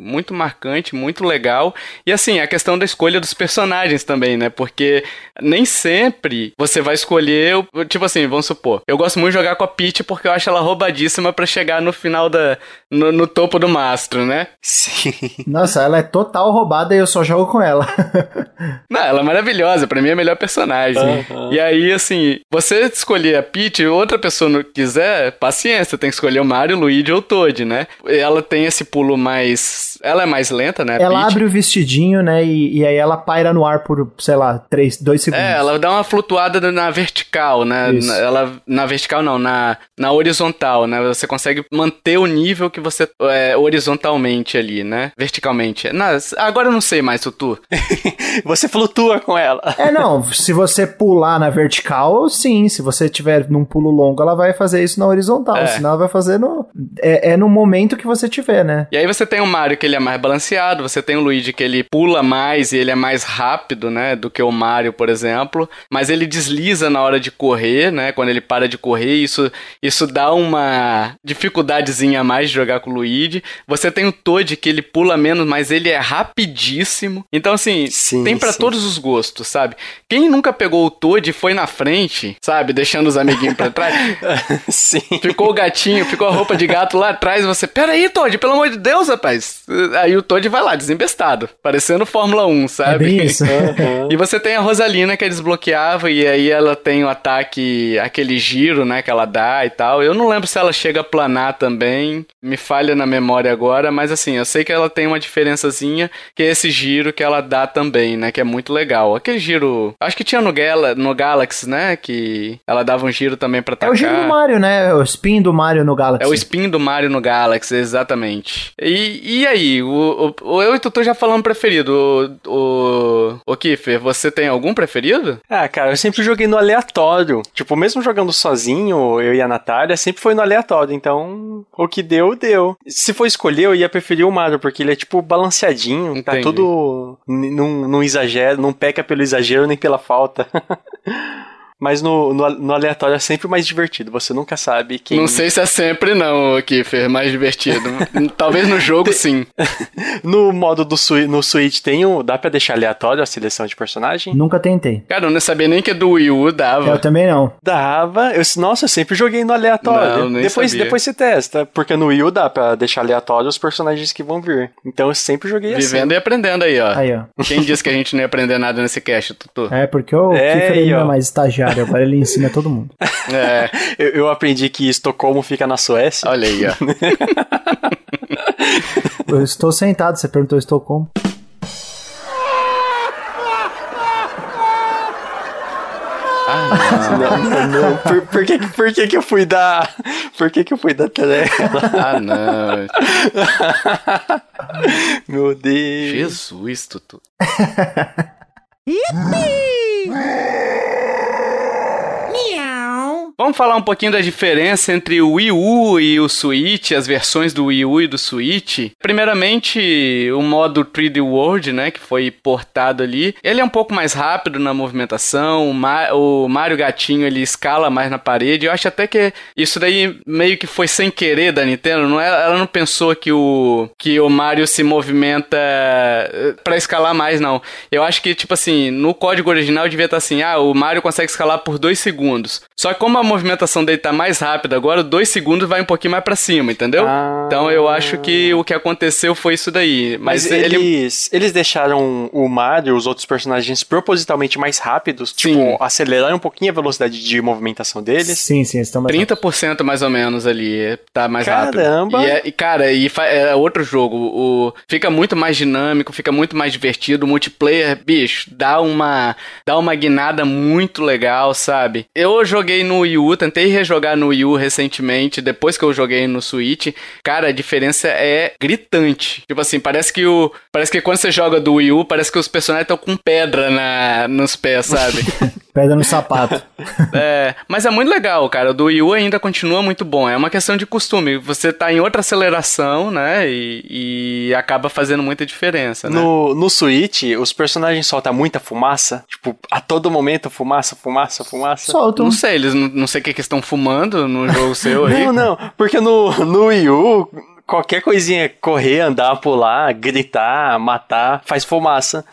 S1: muito marcante, muito legal. E assim, a questão da escolha dos personagens também, né? Porque nem sempre você vai escolher, tipo assim, vamos supor, eu gosto muito de jogar com a Peach porque eu acho ela roubadíssima para chegar no final da no, no, topo do mastro, né?
S3: Sim. Nossa, ela é total roubada e eu só jogo com ela.
S1: Não, ela é maravilhosa. Pra mim é a melhor personagem.
S2: Aham.
S1: E aí, assim, você escolher a Peach, outra pessoa não quiser, paciência, tem que escolher o Mario, o Luigi ou o Toad, né? Ela tem esse pulo mais. Ela é mais lenta, né?
S3: Ela
S1: Peach.
S3: abre o vestidinho, né? E, e aí ela paira no ar por, sei lá, 3, 2 segundos.
S1: É, ela dá uma flutuada na vertical, né?
S3: Isso.
S1: Na- Ela, na vertical não, na, na horizontal, né? Você consegue manter o nível que você é, horizontalmente ali, né? Verticalmente. Não, agora eu não sei mais, Tutu. *laughs*
S2: Você flutua com ela.
S3: É, não, se você pular na vertical, sim. Se você tiver num pulo longo, ela vai fazer isso na horizontal.
S1: É.
S3: Senão ela vai fazer no. É, é no momento que você tiver, né?
S1: E aí você tem o Mario que ele é mais balanceado, você tem o Luigi que ele pula mais e ele é mais rápido, né, do que o Mario, por exemplo, mas ele desliza na hora de correr, né, quando ele para de correr, isso isso dá uma dificuldadezinha a mais de jogar com o Luigi. Você tem o Toad que ele pula menos, mas ele é rapidíssimo. Então assim,
S2: Sim,
S1: tem pra
S2: sim.
S1: todos os gostos, sabe? Quem nunca pegou o Toad e foi na frente, sabe, deixando os amiguinhos pra trás, *laughs*
S2: Sim.
S1: Ficou o gatinho, ficou a roupa de gato lá atrás, você, pera aí, Todd, pelo amor de Deus, rapaz. Aí o Todd vai lá, desembestado, parecendo Fórmula 1,
S3: É
S1: sabe?
S3: bem isso. *laughs*
S1: E você tem a Rosalina que é desbloqueável e aí ela tem o ataque, aquele giro, né, que ela dá e tal. Eu não lembro se ela chega a planar também, me falha na memória agora, mas assim, eu sei que ela tem uma diferençazinha, que é esse giro que ela dá também, né, que é muito legal. Aquele giro, acho que tinha no, Gala, no Galaxy, né, que ela dava um giro também pra
S3: É
S1: atacar.
S3: o giro do Mario, né? É o spin do Mario no Galaxy.
S1: É o spin do Mario no Galaxy, exatamente. E, e aí, o, o, o- eu e o Tutu já falamos preferido. O, o, o Kiffer, você tem algum preferido?
S2: Ah, cara, eu sempre joguei no aleatório. Tipo, mesmo jogando sozinho, eu e a Natália, sempre foi no aleatório. Então, o que deu, deu. Se for escolher, eu ia preferir o Mario, porque ele é, tipo, balanceadinho. Tá
S1: Entendi.
S2: tudo. n- Não, não exagero, não peca pelo exagero nem pela falta. *laughs* Mas no, no, no aleatório é sempre mais divertido. Você nunca sabe quem.
S1: Não sei se é sempre não, o Kiffer, mais divertido. *laughs* Talvez no jogo sim. *laughs*
S2: No modo do Sui- no Switch tem um. Dá pra deixar aleatório a seleção de personagem?
S3: Nunca tentei.
S1: Cara, eu não sabia nem que do Wii U dava.
S3: Eu também não.
S2: Dava. Eu, nossa, eu sempre joguei no aleatório.
S1: Não, nem
S2: depois,
S1: sabia.
S2: depois você testa. Porque no Wii U dá pra deixar aleatório os personagens que vão vir. Então eu sempre joguei assim.
S1: Vivendo e aprendendo aí, ó.
S3: Aí, ó.
S1: Quem disse que a gente não ia aprender nada nesse cast, Tutu?
S3: É, porque o
S2: É,
S3: Kiefer ele
S2: aí,
S3: não é mais estagiário, agora ele ensina todo mundo.
S1: É, *laughs*
S2: Eu, eu aprendi que Estocolmo fica na Suécia.
S1: olha aí, ó. *laughs*
S3: Eu estou sentado, você perguntou, como?
S1: Ah,
S2: Não, não, não. Por, por que, por que que eu fui dar... Por que que eu fui dar tela?
S1: Ah, não.
S2: Meu Deus.
S1: Jesus, Tutu. Vamos falar um pouquinho da diferença entre o Wii U e o Switch, as versões do Wii U e do Switch. Primeiramente, o modo 3D World, né, que foi portado ali. Ele é um pouco mais rápido na movimentação, o, Ma- o Mario Gatinho ele escala mais na parede. Eu acho até que isso daí meio que foi sem querer da Nintendo, não é, ela não pensou que o que o Mario se movimenta eh, pra escalar mais não. Eu acho que tipo assim, no código original devia estar assim: "Ah, o Mario consegue escalar por 2 segundos". Só que como a movimentação dele tá mais rápida agora, 2 segundos vai um pouquinho mais pra cima, entendeu?
S2: Ah.
S1: Então eu acho que o que aconteceu foi isso daí. Mas,
S2: Mas
S1: ele
S2: eles, eles deixaram o Mario, os outros personagens, propositalmente mais rápidos.
S1: Sim.
S2: Tipo, aceleraram um pouquinho a velocidade de movimentação deles.
S3: Sim, sim, eles estão mais
S1: 30% mais ou menos ali, tá mais
S2: Caramba!
S1: rápido. E, é- e, cara, e é outro jogo. O, fica muito mais dinâmico, fica muito mais divertido. O multiplayer, bicho, dá uma, dá uma guinada muito legal, sabe? Eu joguei no Wii U, tentei rejogar no Wii U recentemente, depois que eu joguei no Switch. Cara, a diferença é gritante. Tipo assim, parece que o. Parece que quando você joga do Wii U, parece que os personagens estão com pedra na, nos pés, sabe? *laughs*
S3: Pedra no sapato. *laughs*
S1: É, mas é muito legal, cara. O do Wii U ainda continua muito bom. É uma questão de costume. Você tá em outra aceleração, né? E, e acaba fazendo muita diferença, né?
S2: No, no Switch, os personagens soltam muita fumaça. Tipo, a todo momento, fumaça, fumaça, fumaça.
S3: Soltam.
S1: Não sei, eles não, não sei o que, que estão fumando no jogo seu aí.
S2: Não, não, porque no, no Wii U, qualquer coisinha, correr, andar, pular, gritar, matar, faz fumaça.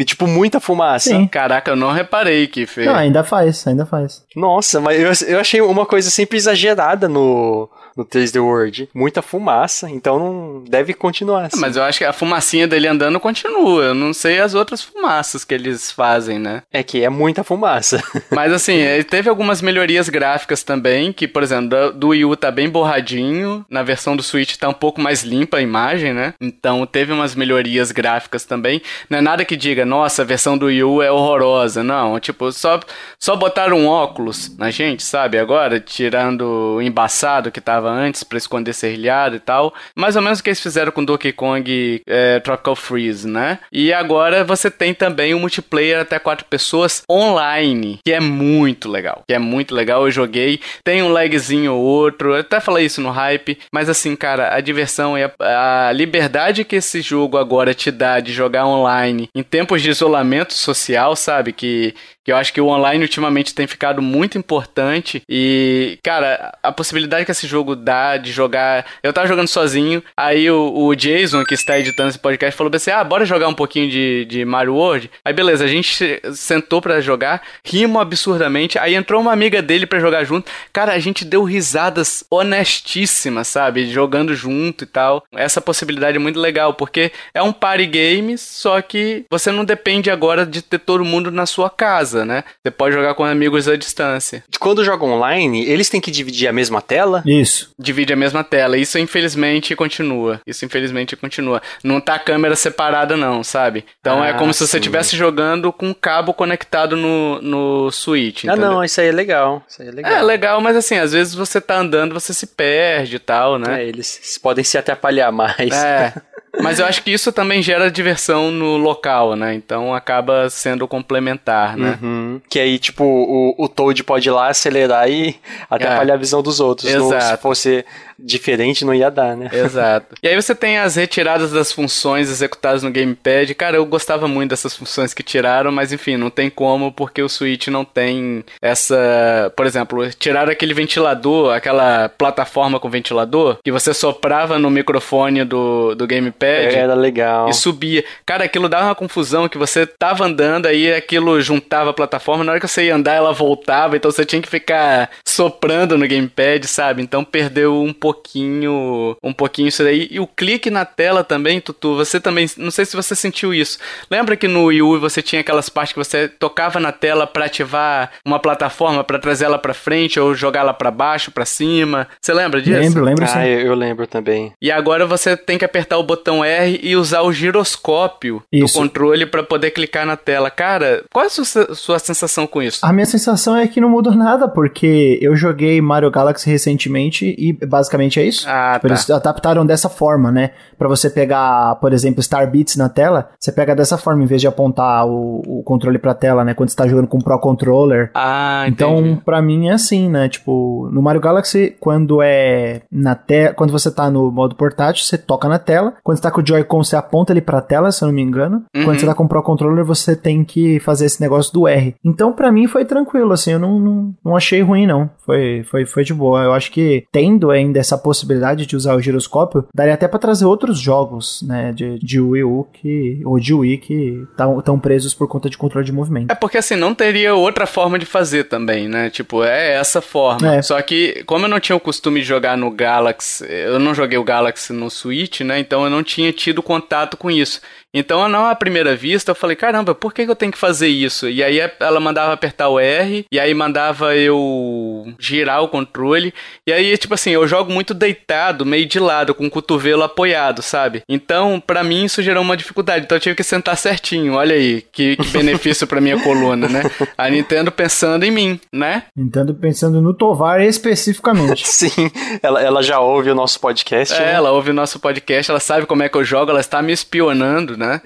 S2: E, tipo, muita fumaça.
S3: Sim.
S1: Caraca, eu não reparei que fez.
S3: Não, ainda faz, ainda faz.
S2: Nossa, mas eu, eu achei uma coisa sempre exagerada no, no 3D World. Muita fumaça, então não deve continuar assim.
S1: Mas eu acho que a fumacinha dele andando continua. Eu não sei as outras fumaças que eles fazem, né?
S2: É que é muita fumaça. *laughs*
S1: Mas assim, ele teve algumas melhorias gráficas também, que, por exemplo, do- do Wii U tá bem borradinho, na versão do Switch tá um pouco mais limpa a imagem, né? Então teve umas melhorias gráficas também. Não é nada que diga, nossa, a versão do Wii U é horrorosa. Não, tipo, só, só botaram um óculos na gente, sabe? Agora, tirando o embaçado que tava antes pra esconder serrilhado e tal. Mais ou menos o que eles fizeram com Donkey Kong é, Tropical Freeze, né? E agora você tem também o multiplayer até quatro pessoas online, que é muito legal. Que é muito legal, eu joguei. Tem um lagzinho ou outro, eu até falei isso no hype, mas assim, cara, a diversão e a, a liberdade que esse jogo agora te dá de jogar online em tempos de isolamento social, sabe? Que que eu acho que o online ultimamente tem ficado muito importante e, cara, a possibilidade que esse jogo dá de jogar. Eu tava jogando sozinho, aí o, o Jason, que está editando esse podcast, falou assim: ah, bora jogar um pouquinho de, de Mario World. Aí beleza, a gente sentou pra jogar, rimos absurdamente, aí entrou uma amiga dele pra jogar junto. Cara, a gente deu risadas honestíssimas, sabe? Jogando junto e tal. Essa possibilidade é muito legal, porque é um party game, só que você não depende agora de ter todo mundo na sua casa, né? Você pode jogar com amigos à distância.
S2: Quando jogam online, eles têm que dividir a mesma tela?
S3: Isso.
S1: Divide a mesma tela. Isso infelizmente continua. Isso infelizmente continua. Não tá a câmera separada, não, sabe? Então é
S2: Ah,
S1: como se você
S2: sim.
S1: estivesse jogando com um cabo conectado no, no Switch.
S2: Ah,
S1: entendeu?
S2: não, isso aí é legal. Isso aí é legal.
S1: É legal, mas assim, às vezes você tá andando, você se perde e tal, né?
S2: É, eles podem se atrapalhar mais.
S1: É. *laughs* Mas eu acho que isso também gera diversão no local, né? Então acaba sendo complementar, né?
S2: Uhum. Que aí, tipo, o, o Toad pode ir lá acelerar e atrapalhar a visão dos outros. Não- se
S1: É. Exato.
S2: fosse diferente, não ia dar, né?
S1: Exato. E aí você tem as retiradas das funções executadas no gamepad. Cara, eu gostava muito dessas funções que tiraram, mas enfim, não tem como porque o Switch não tem essa, por exemplo, tiraram aquele ventilador, aquela plataforma com ventilador que você soprava no microfone do, do gamepad.
S2: Era legal.
S1: E subia. Cara, aquilo dava uma confusão que você tava andando, aí aquilo juntava a plataforma, na hora que você ia andar, ela voltava, então você tinha que ficar soprando no gamepad, sabe? Então perdeu um pouquinho, um pouquinho isso daí. E o clique na tela também, Tutu, você também, não sei se você sentiu isso. Lembra que no Wii U você tinha aquelas partes que você tocava na tela pra ativar uma plataforma pra trazer ela pra frente ou jogar ela pra baixo, pra cima? Você lembra disso?
S3: Lembro, lembro sim.
S2: Ah, eu, eu lembro também.
S1: E agora você tem que apertar o botão R e usar o giroscópio
S3: Isso.
S1: do controle pra poder clicar na tela. Cara, qual é a sua, sua sensação com isso?
S3: A minha sensação é que não mudou nada, porque eu joguei Mario Galaxy recentemente e basicamente é isso.
S1: Ah,
S3: Tipo,
S1: tá.
S3: Eles adaptaram dessa forma, né? Pra você pegar, por exemplo, Star Beats na tela, você pega dessa forma, em vez de apontar o, o controle pra tela, né? Quando você tá jogando com o Pro Controller.
S1: Ah,
S3: Então,
S1: entendi.
S3: pra mim é assim, né? Tipo, no Mario Galaxy, quando é na tela, quando você tá no modo portátil, você toca na tela. Quando você tá com o Joy-Con, você aponta ele pra tela, se eu não me engano.
S1: Uhum.
S3: Quando você tá com o Pro Controller, você tem que fazer esse negócio do R. Então, pra mim foi tranquilo, assim, eu não, não, não achei ruim não. Foi, foi, foi de boa. Eu acho que tendo ainda essa possibilidade de usar o giroscópio, daria até pra trazer outros jogos, né, de, de Wii U que ou de Wii que estão presos por conta de controle de movimento.
S1: É porque assim, não teria outra forma de fazer também, né? Tipo, é essa forma.
S3: É.
S1: Só que, como eu não tinha o costume de jogar no Galaxy, eu não joguei o Galaxy no Switch, né? Então eu não tinha tido contato com isso. Então, não à primeira vista, eu falei, caramba, por que eu tenho que fazer isso? E aí ela mandava apertar o R, e aí mandava eu girar o controle. E aí, tipo assim, eu jogo muito deitado, meio de lado, com o cotovelo apoiado, sabe? Então, pra mim, isso gerou uma dificuldade. Então eu tive que sentar certinho. Olha aí, que, que *laughs* benefício pra minha coluna, né? A Nintendo pensando em mim, né?
S3: Nintendo pensando no Tovar especificamente. *laughs*
S2: Sim, ela, ela já ouve o nosso podcast.
S1: É,
S2: né?
S1: ela ouve o nosso podcast, ela sabe como é que eu jogo, ela está me espionando, né?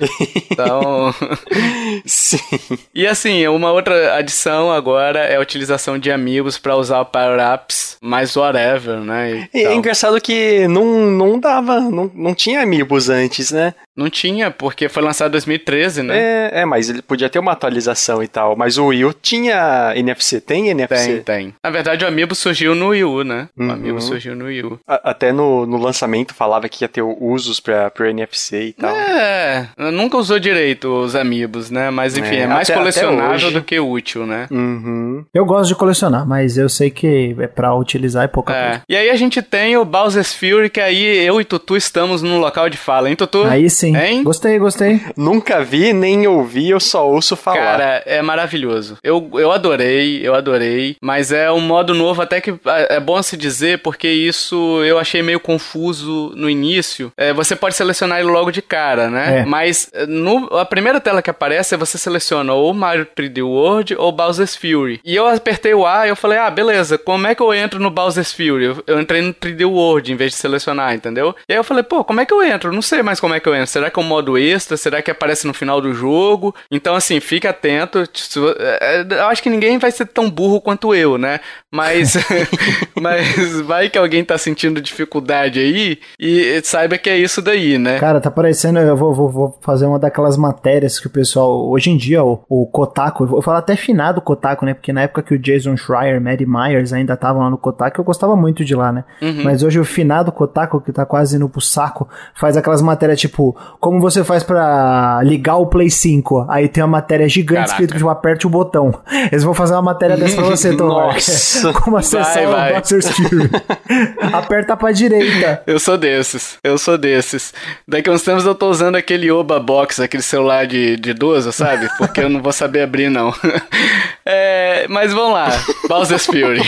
S1: Então. *laughs*
S2: Sim.
S1: e assim, uma outra adição agora é a utilização de amigos pra usar o power-ups, mais whatever, né? E
S2: é
S1: tal.
S2: engraçado que não, não dava, não, não tinha amigos antes, né?
S1: Não tinha, porque foi lançado em 2013, né?
S2: É, é, mas ele podia ter uma atualização e tal. Mas o Wii U tinha NFC, tem NFC?
S1: Tem, tem. Na verdade, o Amiibo surgiu no Wii U, né? Uhum. O Amiibo surgiu no Wii U.
S2: A, até no, no lançamento falava que ia ter usos pra, pro NFC e tal.
S1: É, nunca usou direito os Amiibos, né? Mas enfim, é, é mais até, colecionável até do que útil, né?
S3: Uhum. Eu gosto de colecionar, mas eu sei que é pra utilizar é pouca é. coisa.
S1: E aí a gente tem o Bowser's Fury, que aí eu e Tutu estamos num local de fala, hein, Tutu?
S3: Aí sim. Hein? Gostei, gostei.
S2: Nunca vi, nem ouvi, eu só ouço falar.
S1: Cara, é maravilhoso. Eu, eu adorei, eu adorei, mas é um modo novo até que é, é bom se dizer, porque isso eu achei meio confuso no início. É, você pode selecionar ele logo de cara, né? É. Mas no, a primeira tela que aparece, você seleciona ou Mario 3D World ou Bowser's Fury. E eu apertei o A e eu falei, ah, beleza, como é que eu entro no Bowser's Fury? Eu, eu entrei no 3D World em vez de selecionar, entendeu? E aí eu falei, pô, como é que eu entro? Não sei mais como é que eu entro. Será que é um modo extra? Será que aparece no final do jogo? Então, assim, fique atento. É, é, eu acho que ninguém vai ser tão burro quanto eu, né? Mas, *laughs* *laughs* mas vai que alguém tá sentindo dificuldade aí e saiba que é isso daí, né?
S3: Cara, tá parecendo, eu vou, vou, vou fazer uma daquelas matérias que o pessoal, hoje em dia, o, o Kotaku, eu vou falar até finado Kotaku, né? Porque na época que o Jason Schreier, Maddie Myers ainda estavam lá no Kotaku, eu gostava muito de lá, né? Uhum. Mas hoje o finado Kotaku, que tá quase indo pro saco, faz aquelas matérias tipo, como você faz para ligar o Play 5? Aí tem uma matéria gigante Caraca. escrito tipo, aperte o botão. Eles vão fazer uma matéria dessa pra você, Tom.
S1: Nossa. *laughs*
S3: como acessar vai, vai. Bowser's *laughs* Fury. Aperta pra direita.
S1: Eu sou desses. Eu sou desses. Daqui uns tempos eu tô usando aquele Oba Box, aquele celular de, de idoso, sabe? Porque eu não vou saber abrir, não. *laughs* É, mas vamos lá. Bowser's Fury.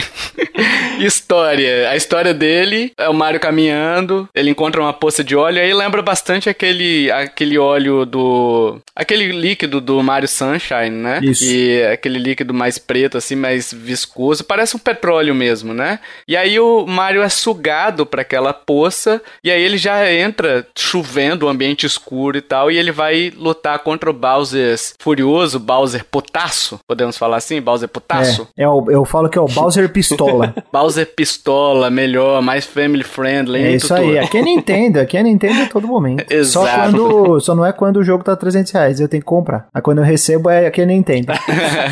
S1: história. A história dele é o Mario caminhando, ele encontra uma poça de óleo, aí lembra bastante aquele, aquele óleo do... Aquele líquido do Mario Sunshine, né? Isso. E aquele líquido mais preto, assim, mais viscoso. Parece um petróleo mesmo, né? E aí o Mario é sugado para aquela poça, e aí ele já entra chovendo, o ambiente escuro e tal, e ele vai lutar contra o Bowser furioso, Bowser potaço, podemos falar assim? Bowser putaço?
S3: É, é o, eu falo que é o Bowser pistola. *laughs*
S1: Bowser pistola, melhor, mais family friendly.
S3: É isso aí, aqui é Nintendo, aqui é Nintendo a todo momento.
S1: Exato. *laughs*
S3: Só, quando, só não é quando o jogo tá 300 reais, eu tenho que comprar. Aí quando eu recebo, é aqui é Nintendo.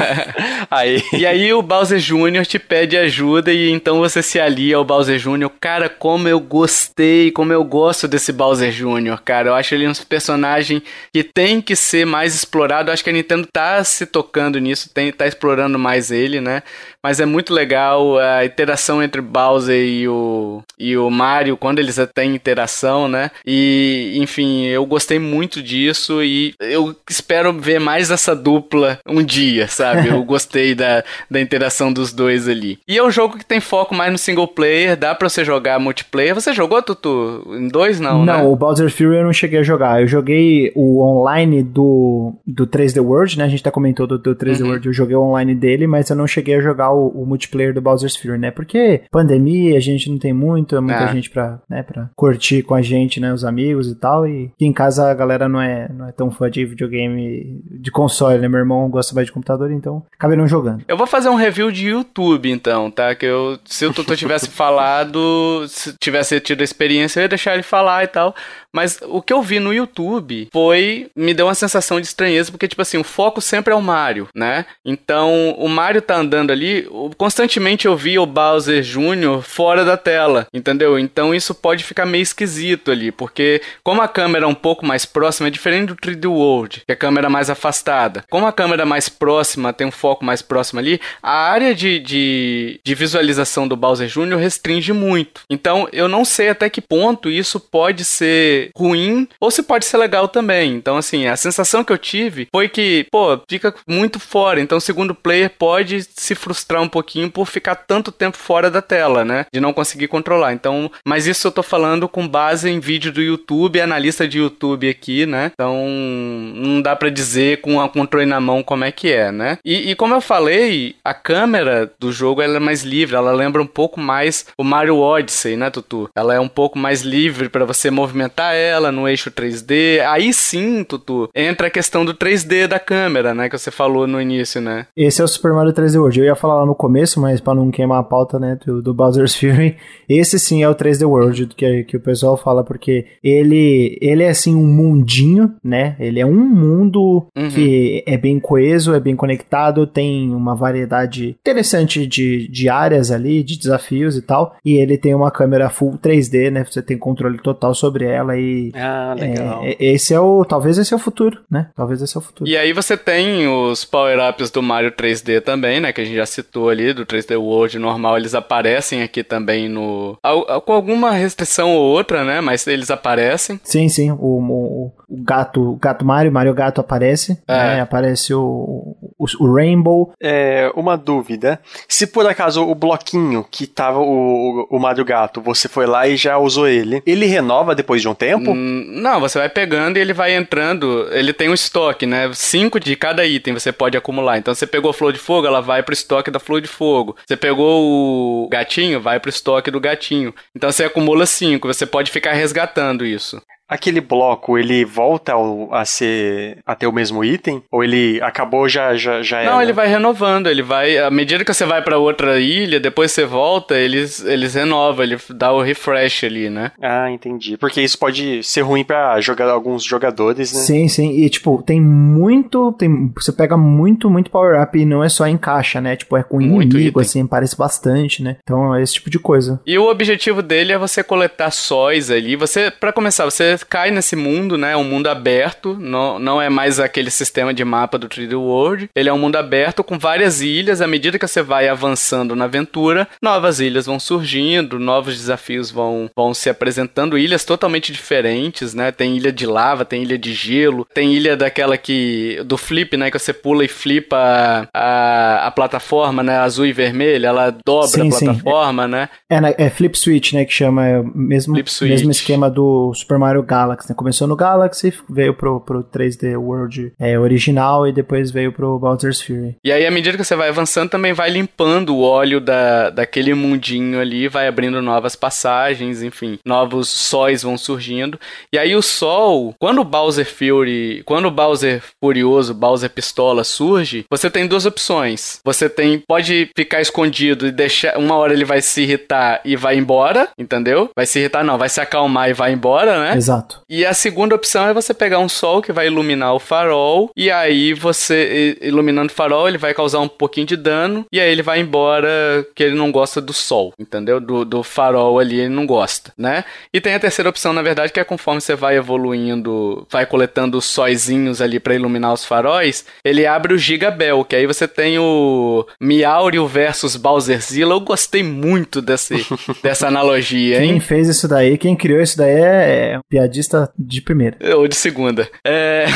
S3: *laughs*
S1: aí. E aí o Bowser Jr. te pede ajuda e então você se alia ao Bowser Jr. Cara, como eu gostei, como eu gosto desse Bowser Jr., cara. Eu acho ele um personagem que tem que ser mais explorado. Eu acho que a Nintendo tá se tocando nisso, tem, tá explorando mais ele, né? Mas é muito legal a interação entre Bowser e o, e o Mario, quando eles têm interação, né? E, enfim, eu gostei muito disso e eu espero ver mais essa dupla um dia, sabe? Eu *laughs* gostei da, da interação dos dois ali. E é um jogo que tem foco mais no single player, dá pra você jogar multiplayer. Você jogou, Tutu? Em dois, não,
S3: Não,
S1: né?
S3: o Bowser Fury eu não cheguei a jogar. Eu joguei o online do, do 3D World, né? A gente até comentou do, do 3D uhum. World, eu joguei o online dele, mas eu não cheguei a jogar o, o multiplayer do Bowser's Fury, né? Porque pandemia, a gente não tem muito, é muita é. gente pra, né, pra curtir com a gente, né? Os amigos e tal. E aqui em casa a galera não é, não é tão fã de videogame de console, né? Meu irmão gosta mais de computador, então acabei não jogando.
S1: Eu vou fazer um review de YouTube, então, tá? Que eu, se o Tutu tivesse *laughs* falado, se tivesse tido a experiência, eu ia deixar ele falar e tal. Mas o que eu vi no YouTube foi. me deu uma sensação de estranheza, porque, tipo assim, o foco sempre é o Mario, né? Então, o Mario tá andando ali, constantemente eu vi o Bowser Jr. fora da tela, entendeu? Então isso pode ficar meio esquisito ali, porque como a câmera é um pouco mais próxima, é diferente do 3D World, que é a câmera mais afastada. Como a câmera mais próxima tem um foco mais próximo ali, a área de, de, de visualização do Bowser Jr. restringe muito. Então eu não sei até que ponto isso pode ser ruim ou se pode ser legal também. Então, assim, a sensação que eu tive foi que, pô, fica muito fora. Então, o segundo player pode se frustrar um pouquinho por ficar tanto tempo fora da tela, né? De não conseguir controlar. Então, mas isso eu tô falando com base em vídeo do YouTube, analista de YouTube aqui, né? Então, não dá para dizer com a controle na mão como é que é, né? E, e como eu falei, a câmera do jogo ela é mais livre, ela lembra um pouco mais o Mario Odyssey, né, Tutu? Ela é um pouco mais livre para você movimentar ela no eixo 3D. Aí sim, Tutu, entra a questão do 3D da câmera, né? Que você falou no início, né?
S3: Esse é o Super Mario 3D World. Eu ia falar lá no começo, mas pra não queimar a pauta, né, do, do Bowser's Fury, esse sim é o 3D World que, que o pessoal fala, porque ele, ele é assim um mundinho, né? Ele é um mundo uhum. que é bem coeso, é bem conectado, tem uma variedade interessante de, de áreas ali, de desafios e tal. E ele tem uma câmera full 3D, né? Você tem controle total sobre ela e.
S2: Ah, legal.
S3: É, esse é o. Talvez esse é o futuro, né? Talvez esse é o futuro.
S1: E aí você tem os power-ups do Mario 3D também, né? Que a gente já citou ali, do 3D World normal. Eles aparecem aqui também no. Com alguma restrição ou outra, né? Mas eles aparecem.
S3: Sim, sim. O, o, o gato, o gato Mario, Mario Gato aparece. É. Né? Aparece o, o, o, Rainbow.
S2: É, uma dúvida. Se por acaso o bloquinho que tava o, o Mario Gato, você foi lá e já usou ele, ele renova depois de um tempo? Hum,
S1: não, você vai pegando e ele vai entrando. Ele tem um estoque, né? Cinco de cada item você pode acumular. Então você pegou flor de fogo, ela vai pro estoque da flor de fogo. Você pegou o gatinho, vai pro estoque do gatinho. Então você acumula cinco. Você pode ficar resgatando isso
S2: aquele bloco ele volta ao, a ser a ter o mesmo item ou ele acabou já já já
S1: Não, ele vai renovando, ele vai à medida que você vai para outra ilha, depois você volta, eles eles renovam, ele dá o refresh ali, né?
S2: Ah, entendi. Porque isso pode ser ruim para jogar alguns jogadores, né?
S3: Sim, sim. E tipo, tem muito, tem você pega muito, muito power up e não é só em caixa, né? Tipo, é com muito inimigo item. assim, parece bastante, né? Então é esse tipo de coisa.
S1: E o objetivo dele é você coletar sóis ali. Você para começar, você cai nesse mundo, né? É um mundo aberto, não, não é mais aquele sistema de mapa do 3D World. Ele é um mundo aberto com várias ilhas. À medida que você vai avançando na aventura, novas ilhas vão surgindo, novos desafios vão, vão se apresentando. Ilhas totalmente diferentes, né? Tem ilha de lava, tem ilha de gelo, tem ilha daquela que. do flip, né? Que você pula e flipa a, a plataforma, né? Azul e vermelha, ela dobra sim, a plataforma,
S3: sim.
S1: né?
S3: É, é flip switch, né? Que chama. É o mesmo, mesmo esquema do Super Mario Galaxy, né? Começou no Galaxy, veio pro, pro 3D World é, original e depois veio pro Bowser's Fury.
S1: E aí, à medida que você vai avançando, também vai limpando o óleo da, daquele mundinho ali, vai abrindo novas passagens, enfim, novos sóis vão surgindo. E aí o sol, quando o Bowser Fury, quando o Bowser Furioso, Bowser Pistola surge, você tem duas opções. Você tem, pode ficar escondido e deixar, uma hora ele vai se irritar e vai embora, entendeu? Vai se irritar não, vai se acalmar e vai embora, né?
S3: Exato. Exato.
S1: E a segunda opção é você pegar um sol que vai iluminar o farol, e aí você, iluminando o farol, ele vai causar um pouquinho de dano, e aí ele vai embora que ele não gosta do sol, entendeu? Do, do farol ali ele não gosta, né? E tem a terceira opção, na verdade, que é conforme você vai evoluindo, vai coletando os sóizinhos ali para iluminar os faróis, ele abre o Gigabel, que aí você tem o Miaurio versus Bowserzilla. Eu gostei muito desse, *laughs* dessa analogia,
S3: hein? Quem fez isso daí, quem criou isso daí é, é piadista de primeira.
S1: Ou de segunda. É...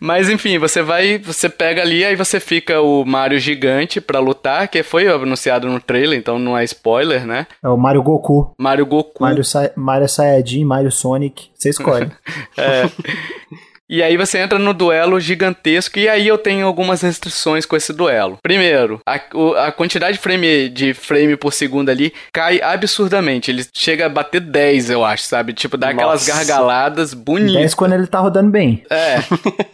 S1: Mas enfim, você vai, você pega ali, aí você fica o Mario gigante pra lutar, que foi anunciado no trailer, então não é spoiler, né?
S3: É o Mario Goku.
S1: Mario Goku.
S3: Mario, Sa Mario Saiyajin, Mario Sonic, você escolhe.
S1: é. E aí você entra no duelo gigantesco e aí eu tenho algumas restrições com esse duelo. Primeiro, a, a quantidade de frame, de frame por segundo ali cai absurdamente. Ele chega a bater 10, eu acho, sabe? Tipo, dá Nossa. aquelas gargaladas bonitas. 10
S3: quando ele tá rodando bem.
S1: É.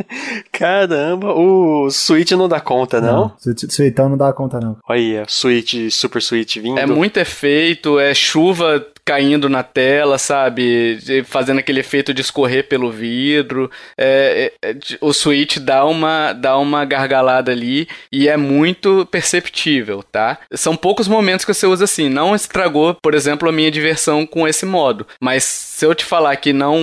S1: *laughs*
S2: Caramba, o Switch não dá conta, não?
S3: Não, o Switchão não dá conta, não.
S2: Olha, Switch, Super Switch vindo.
S1: É muito efeito, é chuva caindo na tela, sabe? Fazendo aquele efeito de escorrer pelo vidro. É, é, é o Switch dá uma, dá uma gargalada ali e é muito perceptível, tá? São poucos momentos que você usa assim. Não estragou, por exemplo, a minha diversão com esse modo. Mas se eu te falar que não,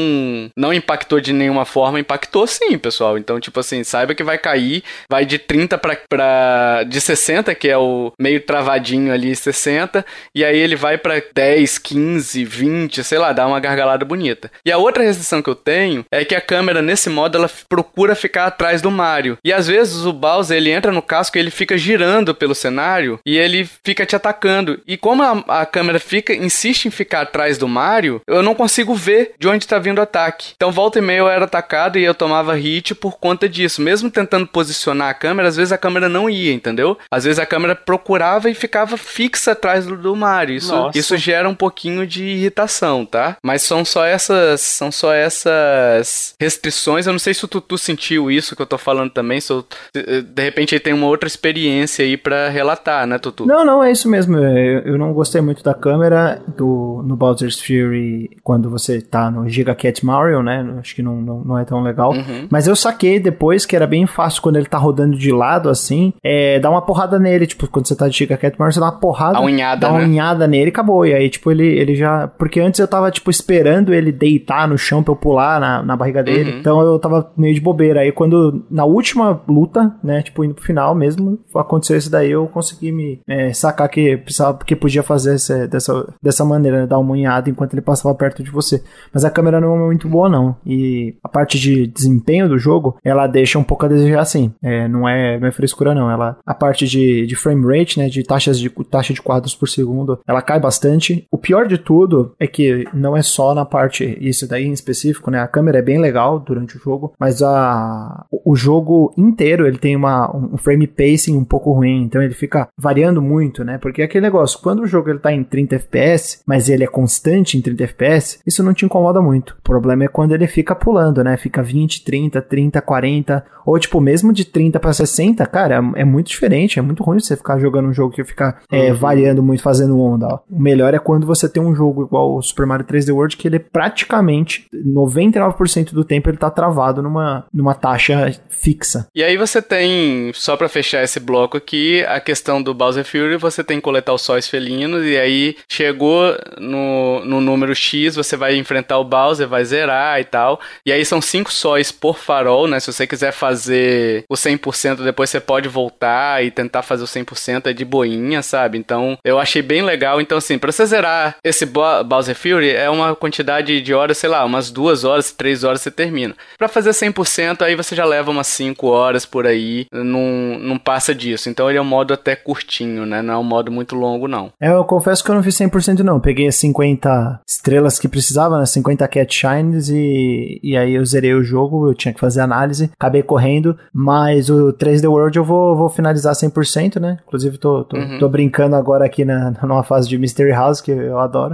S1: não impactou de nenhuma forma, impactou sim, pessoal. Então, tipo assim, saiba que vai cair, vai de 30 pra, pra de 60, que é o meio travadinho ali, 60, e aí ele vai para 10, 15 15, 20, sei lá, dá uma gargalada bonita. E a outra restrição que eu tenho é que a câmera nesse modo ela procura ficar atrás do Mario. E às vezes o Bowser ele entra no casco e ele fica girando pelo cenário e ele fica te atacando. E como a, a câmera fica insiste em ficar atrás do Mario, eu não consigo ver de onde está vindo o ataque. Então volta e meia eu era atacado e eu tomava hit por conta disso. Mesmo tentando posicionar a câmera, às vezes a câmera não ia, entendeu? Às vezes a câmera procurava e ficava fixa atrás do, do Mario. Isso, isso gera um pouquinho de irritação, tá? Mas são só essas, são só essas restrições. Eu não sei se o Tutu sentiu isso que eu tô falando também, se eu, de repente ele tem uma outra experiência aí para relatar, né, Tutu?
S3: Não, não, é isso mesmo. Eu, eu não gostei muito da câmera do no Bowser's Fury quando você tá no Giga Cat Mario, né? Acho que não, não, não é tão legal. Uhum. Mas eu saquei depois que era bem fácil quando ele tá rodando de lado assim, é, dá uma porrada nele, tipo, quando você tá de Giga Cat Mario, você dá uma porrada,
S1: a unhada,
S3: dá uma
S1: né?
S3: unhada nele e acabou. E aí, tipo, ele, ele já. Porque antes eu tava, tipo, esperando ele deitar no chão pra eu pular na, na barriga dele. Uhum. Então eu tava meio de bobeira. Aí quando, na última luta, né, tipo, indo pro final mesmo, aconteceu isso daí, eu consegui me é, sacar que precisava, que podia fazer essa, dessa, dessa maneira, né, dar uma unhada enquanto ele passava perto de você. Mas a câmera não é muito boa, não. E a parte de desempenho do jogo, ela deixa um pouco a desejar assim. É, não, é, não é frescura, não. Ela, a parte de, de frame rate, né, de taxas de taxa de quadros por segundo, ela cai bastante. O pior de tudo é que não é só na parte, isso daí em específico, né? A câmera é bem legal durante o jogo, mas a, o jogo inteiro ele tem uma, um frame pacing um pouco ruim, então ele fica variando muito, né? Porque é aquele negócio, quando o jogo ele tá em 30 FPS, mas ele é constante em 30 FPS, isso não te incomoda muito. O problema é quando ele fica pulando, né? Fica 20, 30, 30, 40, ou tipo, mesmo de 30 para 60, cara, é, é, muito diferente, é muito ruim você ficar jogando um jogo que fica é, uhum. variando muito, fazendo onda. Ó. O melhor é quando você tem um jogo igual o Super Mario 3D World, que ele é praticamente 99% do tempo ele tá travado numa, numa taxa fixa.
S1: E aí você tem, só para fechar esse bloco aqui, a questão do Bowser Fury, você tem que coletar os sóis felinos, e aí chegou no, no número X, você vai enfrentar o Bowser, vai zerar e tal. E aí são cinco sóis por farol, né? Se você quiser fazer o 100%, depois você pode voltar e tentar fazer o 100% é de boinha, sabe? Então, eu achei bem legal. Então, assim, pra você zerar esse Bowser Fury, é uma quantidade de horas, sei lá, umas duas horas, três horas você termina. Pra fazer 100%, aí você já leva umas 5 horas por aí, não, não passa disso. Então, ele é um modo até curtinho, né? Não é um modo muito longo, não.
S3: É, eu confesso que eu não fiz 100% não. Peguei as 50 estrelas que precisava, né? 50 Cat Shines e, e aí eu zerei o jogo, eu tinha que fazer análise, acabei correndo, mas o 3D World eu vou, vou finalizar 100%, né? Inclusive tô, tô, uhum. tô brincando agora aqui na, numa fase de Mystery House, que eu adoro.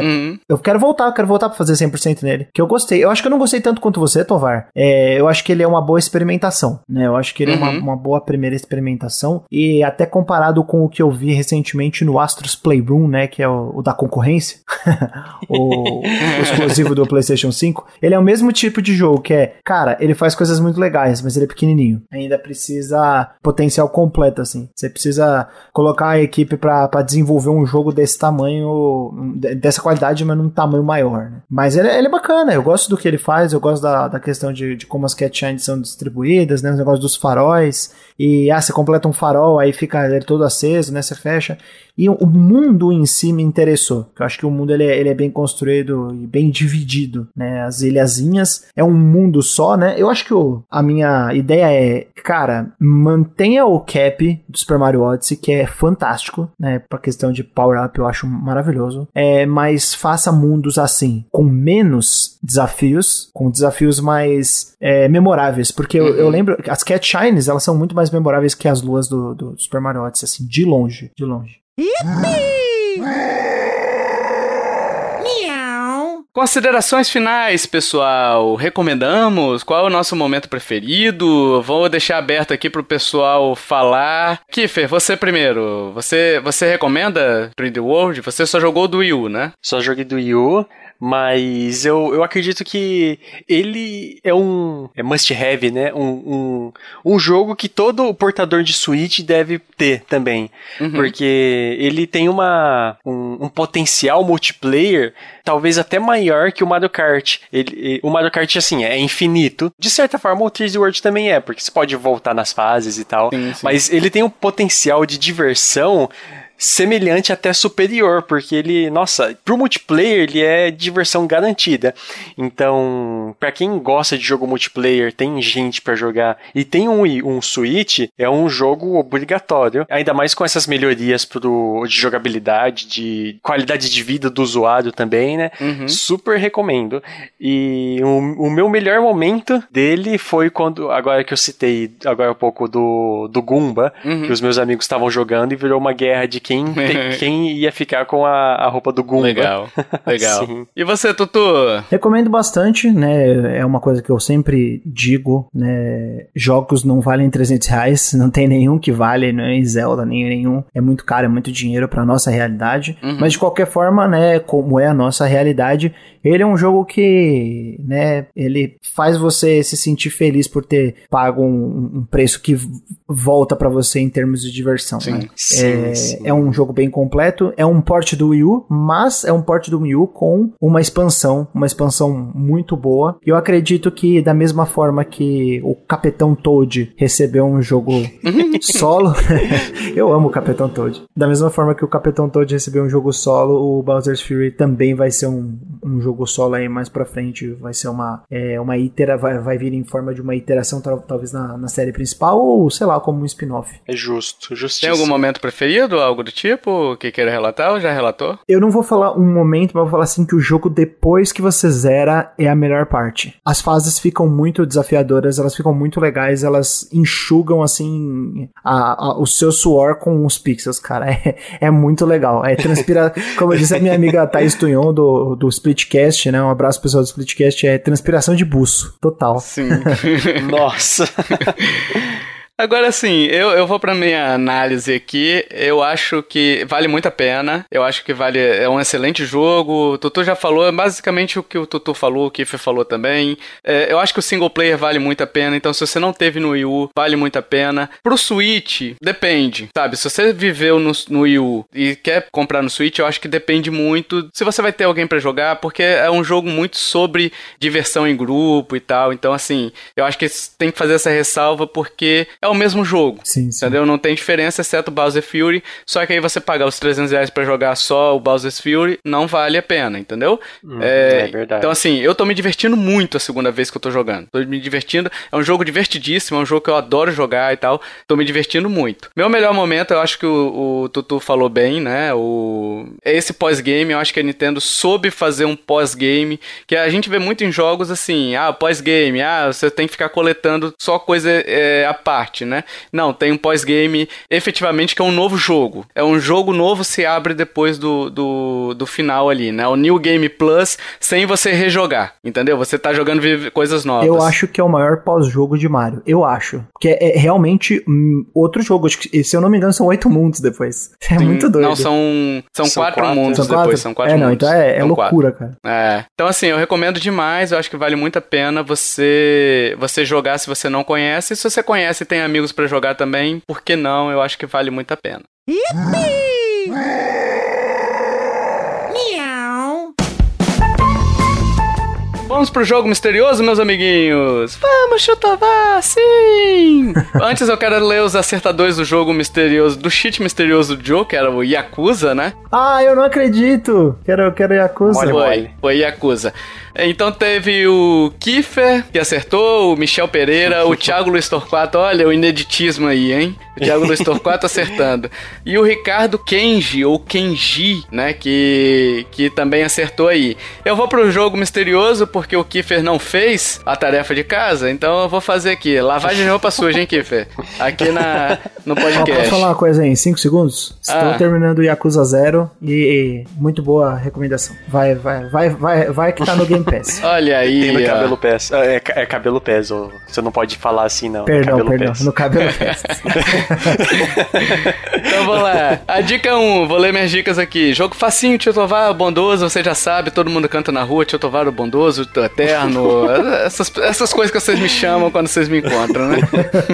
S3: Uhum. *laughs* eu quero voltar, eu quero voltar pra fazer 100% nele, que eu gostei. Eu acho que eu não gostei tanto quanto você, Tovar. É, eu acho que ele é uma boa experimentação, né? Eu acho que ele uhum. é uma, uhum. uma boa primeira experimentação e até comparado com o que eu vi recentemente no Astros Playroom, né? Que é o, o da concorrência, *laughs* o, o exclusivo do PlayStation 5, ele é o mesmo tipo de jogo que é, cara, ele faz coisas muito legais, mas ele é pequenininho. Ainda precisa potencial completo, assim. Você precisa colocar a equipe para desenvolver um jogo desse tamanho, dessa qualidade, mas num tamanho maior, né? Mas ele, ele, é bacana, eu gosto do que ele faz, eu gosto da, da questão de, de como as catshines são distribuídas, né? Os negócios dos faróis. E, ah, você completa um farol, aí fica ele todo aceso, né? Você fecha. E o mundo em si me interessou. Eu acho que o mundo ele é, ele é bem construído e bem dividido, né? As ilhazinhas é um mundo só, né? Eu acho que a minha ideia é, cara, mantenha o cap do Super Mario Odyssey, que é fantástico, né? Pra questão de power-up eu acho maravilhoso. É, mas faça mundos assim, com menos desafios, com desafios mais é, memoráveis. Porque eu, eu, uhum. lembro, as Cat Shines, elas são muito mais memoráveis que as luas do, do Super Mario Odyssey, assim, de longe, de longe.
S1: Considerações finais, pessoal. Recomendamos? Qual é o nosso momento preferido? Vou deixar aberto aqui pro pessoal falar. Kiffer, você primeiro. Você, você recomenda 3D World? Você só jogou do Wii U, né?
S2: Só joguei do Wii U. Mas eu, eu acredito que ele é um é must have, né? Um, um, um jogo que todo portador de Switch deve ter também. Uhum. Porque ele tem uma, um, um, potencial multiplayer talvez até maior que o Mario Kart. Ele, o Mario Kart, assim, é infinito. De certa forma, o 3D World também é, porque você pode voltar nas fases e tal. Sim, sim. Mas ele tem um potencial de diversão semelhante até superior, porque ele, nossa, pro multiplayer ele é diversão garantida. Então, para quem gosta de jogo multiplayer, tem gente para jogar e tem um, um Switch, é um jogo obrigatório, ainda mais com essas melhorias pro, de jogabilidade, de qualidade de vida do usuário também, né? Uhum. Super recomendo. E o, o, meu melhor momento dele foi quando, agora que eu citei agora um pouco do, do Goomba, uhum. que os meus amigos estavam jogando e virou uma guerra de quem quem, *laughs* quem ia ficar com a, a roupa do Goomba.
S1: Legal, *laughs* legal. e você, Tutu?
S3: Recomendo bastante, né? É uma coisa que eu sempre digo, né? Jogos não valem 300 reais, *laughs* não tem nenhum que vale, nem Zelda, nem nenhum. É muito caro, é muito dinheiro pra nossa realidade. Uhum. Mas de qualquer forma, né? Como é a nossa realidade, ele é um jogo que, né? Ele faz você se sentir feliz por ter pago um, um preço que volta para você em termos de diversão. Sim, né? sim, é, sim. é um jogo bem completo, é um port do Wii U, mas é um port do Wii U com uma expansão, uma expansão muito boa. E eu acredito que da mesma forma que o Capitão Toad recebeu um jogo *laughs* solo, *laughs* eu amo o Capitão Toad. Da mesma forma que o Capitão Toad recebeu um jogo solo, o Bowser's Fury também vai ser um, um jogo solo aí mais pra frente, vai ser uma, é, uma itera, vai, vai vir em forma de uma iteração talvez na, na série principal ou sei lá, como um spin-off.
S2: É justo, justiça.
S1: Tem algum momento preferido, algo do tipo, que queira relatar ou já relatou?
S3: Eu não vou falar um momento, mas vou falar assim que o jogo depois que você zera é a melhor parte. As fases ficam muito desafiadoras, elas ficam muito legais, elas enxugam assim a, a, o seu suor com os pixels, cara. *laughs* É, é muito legal. É transpira, *laughs* como disse a minha amiga Thais Tunhon do, do Splitcast, né? Um abraço pessoal do Splitcast, é transpiração de buço, total.
S1: Sim. *laughs*
S2: Nossa.
S1: Agora sim, eu, eu vou pra minha análise aqui. Eu acho que vale muito a pena. Eu acho que vale. É um excelente jogo. O Tutu já falou, é basicamente o que o Tutu falou, o Kiffer falou também. É, eu acho que o single player vale muito a pena. Então, se você não teve no Wii U, vale muito a pena. Pro Switch, depende. Sabe, se você viveu no, no Wii U e quer comprar no Switch, eu acho que depende muito se você vai ter alguém para jogar, porque é um jogo muito sobre diversão em grupo e tal. Então, assim, eu acho que tem que fazer essa ressalva porque é o mesmo jogo. Sim, sim. Entendeu? Não tem diferença, exceto o Bowser Fury. Só que aí você pagar os 300 reais pra jogar só o Bowser Fury não vale a pena, entendeu?
S2: Hum, é, é, verdade.
S1: Então, assim, eu tô me divertindo muito a segunda vez que eu tô jogando. Tô me divertindo. É um jogo divertidíssimo, é um jogo que eu adoro jogar e tal. Tô me divertindo muito. Meu melhor momento, eu acho que o, o Tutu falou bem, né? O... Esse pós-game, eu acho que a Nintendo soube fazer um pós-game. Que a gente vê muito em jogos assim, ah, pós-game, ah, você tem que ficar coletando só coisa é, à parte né? Não, tem um pós-game efetivamente que é um novo jogo. É um jogo novo se abre depois do, do, do final ali, né? O New Game Plus sem você rejogar, entendeu? Você tá jogando coisas novas.
S3: Eu acho que é o maior pós-jogo de Mario. Eu acho. Que é, é realmente hum, outro jogo. Acho que, se eu não me engano, são oito mundos depois. *laughs* É Sim, muito doido.
S1: Não, são, são, são quatro, quatro, mundos
S3: são
S1: quatro? depois. São quatro
S3: é,
S1: não,
S3: mundos. então é, é loucura, quatro.
S1: cara. É. Então, assim, eu recomendo demais. Eu acho que vale muito a pena você, você jogar se você não conhece. E se você conhece e tem amigos para jogar também, por que não? Eu acho que vale muito a pena. Vamos pro jogo misterioso, meus amiguinhos? Vamos, Chutovar, sim! *laughs* Antes eu quero ler os acertadores do jogo misterioso, do cheat misterioso do Joe, que era o Yakuza, né?
S3: Ah, eu não acredito! Quero, quero Yakuza.
S1: Mole, foi, foi Yakuza. Então teve o Kiefer, que acertou, o Michel Pereira, o Thiago Luiz Torquato, olha o ineditismo aí, hein? O Thiago Luiz Torquato acertando. *laughs* E o Ricardo Kenji, ou Kenji, né, que, que também acertou aí. Eu vou pro jogo misterioso porque o Kiefer não fez a tarefa de casa, então eu vou fazer aqui. Lavagem de roupa suja, hein, Kiefer? Aqui na, no podcast.
S3: Posso falar uma coisa aí em 5 segundos? Estou ah. terminando o Yakuza Zero e, e, muito boa recomendação. Vai, vai, vai, vai, vai que tá no Game Game Pass.
S1: Olha aí.
S2: Tem no Cabelo Pass. Ah, é, é Cabelo ou você não pode falar assim, não.
S3: Perdão,
S2: cabelo
S3: perdão. Pass. No Cabelo *laughs* Pass.
S1: então vamos lá. A dica 1, vou ler minhas dicas aqui. Jogo facinho, Tio Tovar, bondoso, você já sabe, todo mundo canta na rua, Tio Tovar, o bondoso, o eterno. essas, essas coisas que vocês me chamam quando vocês me encontram, né?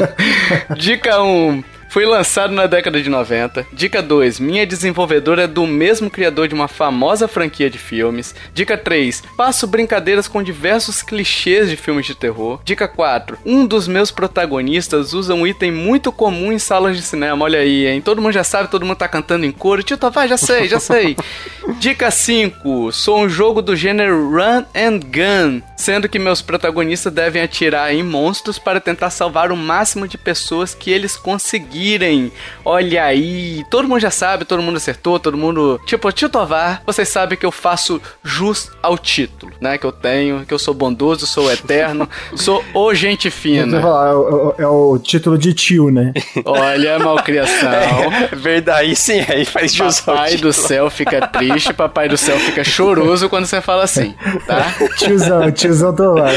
S1: *laughs* dica 1. Foi lançado na década de 90. Dica 2. Minha desenvolvedora é do mesmo criador de uma famosa franquia de filmes. Dica 3. Faço brincadeiras com diversos clichês de filmes de terror. Dica 4. Um dos meus protagonistas usa um item muito comum em salas de cinema. Olha aí, hein? Todo mundo já sabe, todo mundo tá cantando em coro. Tio vai, já sei, já sei. *laughs* Dica 5. Sou um jogo do gênero Run and Gun, sendo que meus protagonistas devem atirar em monstros para tentar salvar o máximo de pessoas que eles conseguirem conseguirem, olha aí, todo mundo já sabe, todo mundo acertou, todo mundo. Tipo, Tio Tovar, vocês sabem que eu faço jus ao título, né? Que eu tenho, que eu sou bondoso, sou eterno, *laughs* sou o gente fina.
S3: Falar, é, o, é, o título de tio, né? *laughs*
S1: Olha, malcriação. *laughs*
S2: É, verdade, sim, aí faz jus
S1: Papai do céu fica triste, papai do céu fica choroso quando você fala assim, tá?
S3: Tiozão, tiozão Tovar.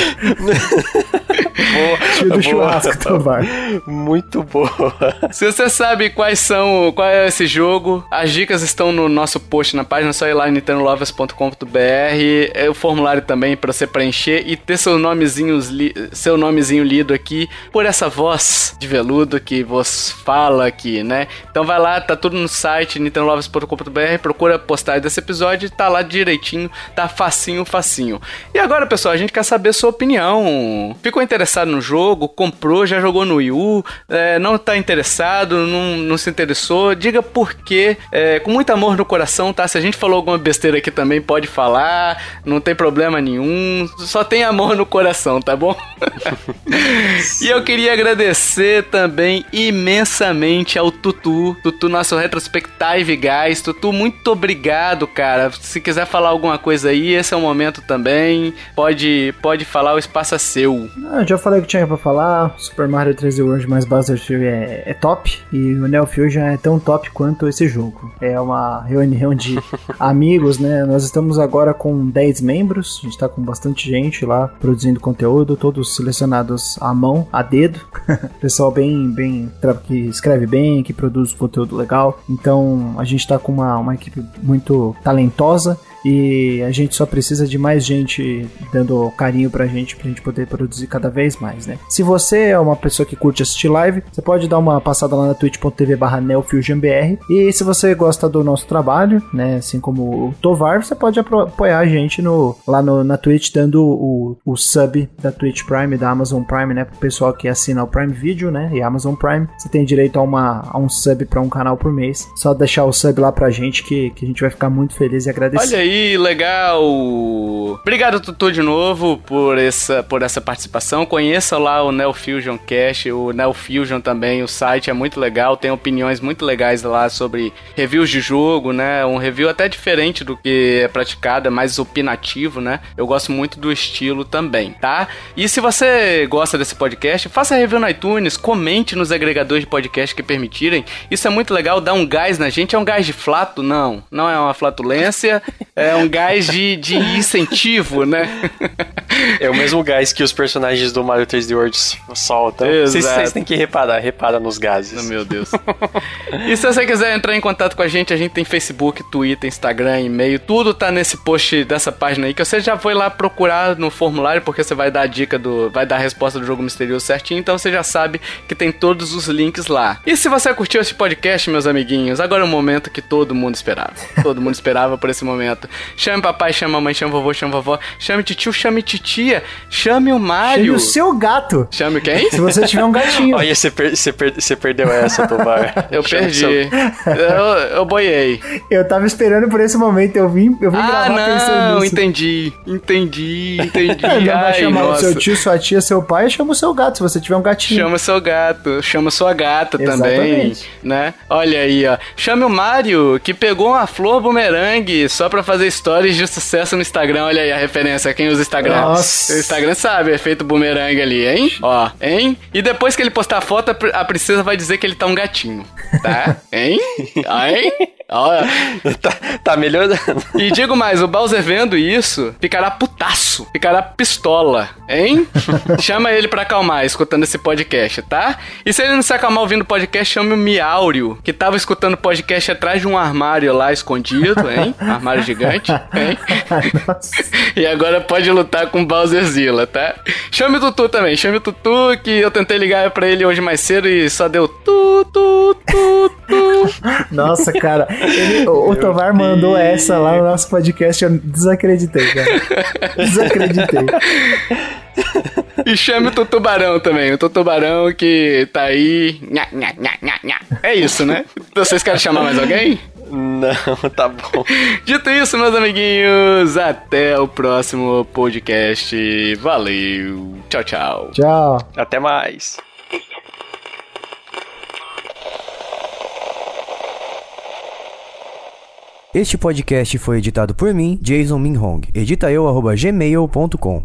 S2: Boa,
S3: Tio do boa, churrasco Tovar.
S2: Muito boa.
S1: Se você sabe quais são, qual é esse jogo, as dicas estão no nosso post na página, é só ir lá em nintendolovers.com.br, é o formulário também para você preencher e ter seu nomezinho, seu nomezinho lido aqui por essa voz de veludo que vos fala aqui, né? Então vai lá, tá tudo no site nintendolovers.com.br, procura a postagem desse episódio, tá lá direitinho, tá facinho, facinho. E agora, pessoal, a gente quer saber sua opinião. Ficou interessado no jogo? Comprou? Já jogou no Wii U? É, não tá interessado? Não, não se interessou? Diga por quê. É, com muito amor no coração, tá? Se a gente falou alguma besteira aqui também, pode falar. Não tem problema nenhum. Só tem amor no coração, tá bom? *laughs* e eu queria agradecer também imensamente ao Tutu. Tutu, nosso retrospective guys. Tutu, muito obrigado, cara. Se quiser falar alguma coisa aí, esse é o momento também. Pode, pode falar, o espaço é seu.
S3: Ah, já falei o que tinha pra falar. Super Mario 3D World mais Bowser Fury é, é top. E o Neo Fusion é tão top quanto esse jogo. É uma reunião de *laughs* amigos, né? Nós estamos agora com 10 membros. A gente tá com bastante gente lá produzindo conteúdo, todos selecionados à mão, a dedo. *laughs* Pessoal bem, bem, que escreve bem, que produz conteúdo legal. Então a gente tá com uma, uma equipe muito talentosa e a gente só precisa de mais gente dando carinho pra gente, pra gente poder produzir cada vez mais, né? Se você é uma pessoa que curte assistir live, você pode dar uma passada lá na twitch.tv barra neofusionbr e se você gosta do nosso trabalho, né, assim como o Tovar, você pode apoiar a gente no, lá no, na Twitch dando o, o sub da Twitch Prime, da Amazon Prime, né, pro pessoal que assina o Prime Video, né, e Amazon Prime, você tem direito a, uma, a um sub pra um canal por mês, só deixar o sub lá pra gente que, que a gente vai ficar muito feliz e agradecer.
S1: Olha aí, aí, legal. Obrigado, Tutu, de novo por essa, por essa participação. Conheça lá o Neo Fusion Cast, o Neo Fusion também. O site é muito legal, tem opiniões muito legais lá sobre reviews de jogo, né? Um review até diferente do que é praticado, é mais opinativo, né? Eu gosto muito do estilo também, tá? E se você gosta desse podcast, faça review no iTunes, comente nos agregadores de podcast que permitirem. Isso é muito legal, dá um gás na gente. É um gás de flato? Não, não é uma flatulência. *laughs* É um gás de, de incentivo, né?
S2: É o mesmo gás que os personagens do Mario 3D World soltam. Vocês têm que reparar, repara nos gases.
S1: Oh, meu Deus. e se você quiser entrar em contato com a gente, a gente tem Facebook, Twitter, Instagram, e-mail, tudo tá nesse post dessa página aí, que você já foi lá procurar no formulário, porque você vai dar a dica do. vai dar a resposta do jogo misterioso certinho, então você já sabe que tem todos os links lá. E se você curtiu esse podcast, meus amiguinhos, agora é o momento que todo mundo esperava. Todo mundo esperava por esse momento. Chame papai, chame mamãe, chame vovô, chame vovó, chame tio, chame titia, chame o Mário.
S3: Chame o seu gato.
S1: Chame quem?
S3: Se você tiver um gatinho. *laughs*
S2: Olha, você, per per perdeu essa, Tovar. *laughs*
S1: eu perdi. Seu... Eu, eu boiei.
S3: Eu tava esperando por esse momento, eu vim, eu vim ah, gravar
S1: não, pensando nisso. entendi, entendi, entendi. *laughs* não
S3: vai chamar nossa. o seu tio, sua tia, seu pai, chama o seu gato, se você tiver um gatinho.
S1: Chama o seu gato, chama sua gata Exatamente. também, né? Olha aí, ó. Chame o Mário, que pegou uma flor bumerangue só pra fazer stories de sucesso no Instagram. Olha aí a referência, quem usa Instagram. Nossa. O Instagram sabe, efeito bumerangue ali, hein? Ó, hein? E depois que ele postar a foto, a princesa vai dizer que ele tá um gatinho, tá? *laughs* hein? hein?
S2: Olha. *laughs* Tá, tá melhorando.
S1: E digo mais, o Bowser vendo isso, ficará putaço, ficará pistola, hein? *laughs* Chama ele pra acalmar, escutando esse podcast, tá? E se ele não se acalmar ouvindo o podcast, chame o Miáurio, que tava escutando o podcast atrás de um armário lá escondido, hein? armário gigante, hein? e agora pode lutar com Bowserzilla, tá? Chame o Tutu também, chame o Tutu, que eu tentei ligar pra ele hoje mais cedo e só deu tu, tu, tu, tu.
S3: Nossa, cara. Ele, o, o Tovar mandou essa lá no nosso podcast, eu desacreditei, cara. Desacreditei.
S1: E chame o Tutubarão também, o Tutubarão que tá aí. É isso, né? Vocês querem chamar mais alguém?
S2: Não, *laughs* tá bom.
S1: Dito isso, meus amiguinhos, até o próximo podcast. Valeu. Tchau, tchau.
S3: Tchau.
S2: Até mais.
S4: Este podcast foi editado por mim, Jason Minhong. Edita eu, gmail.com.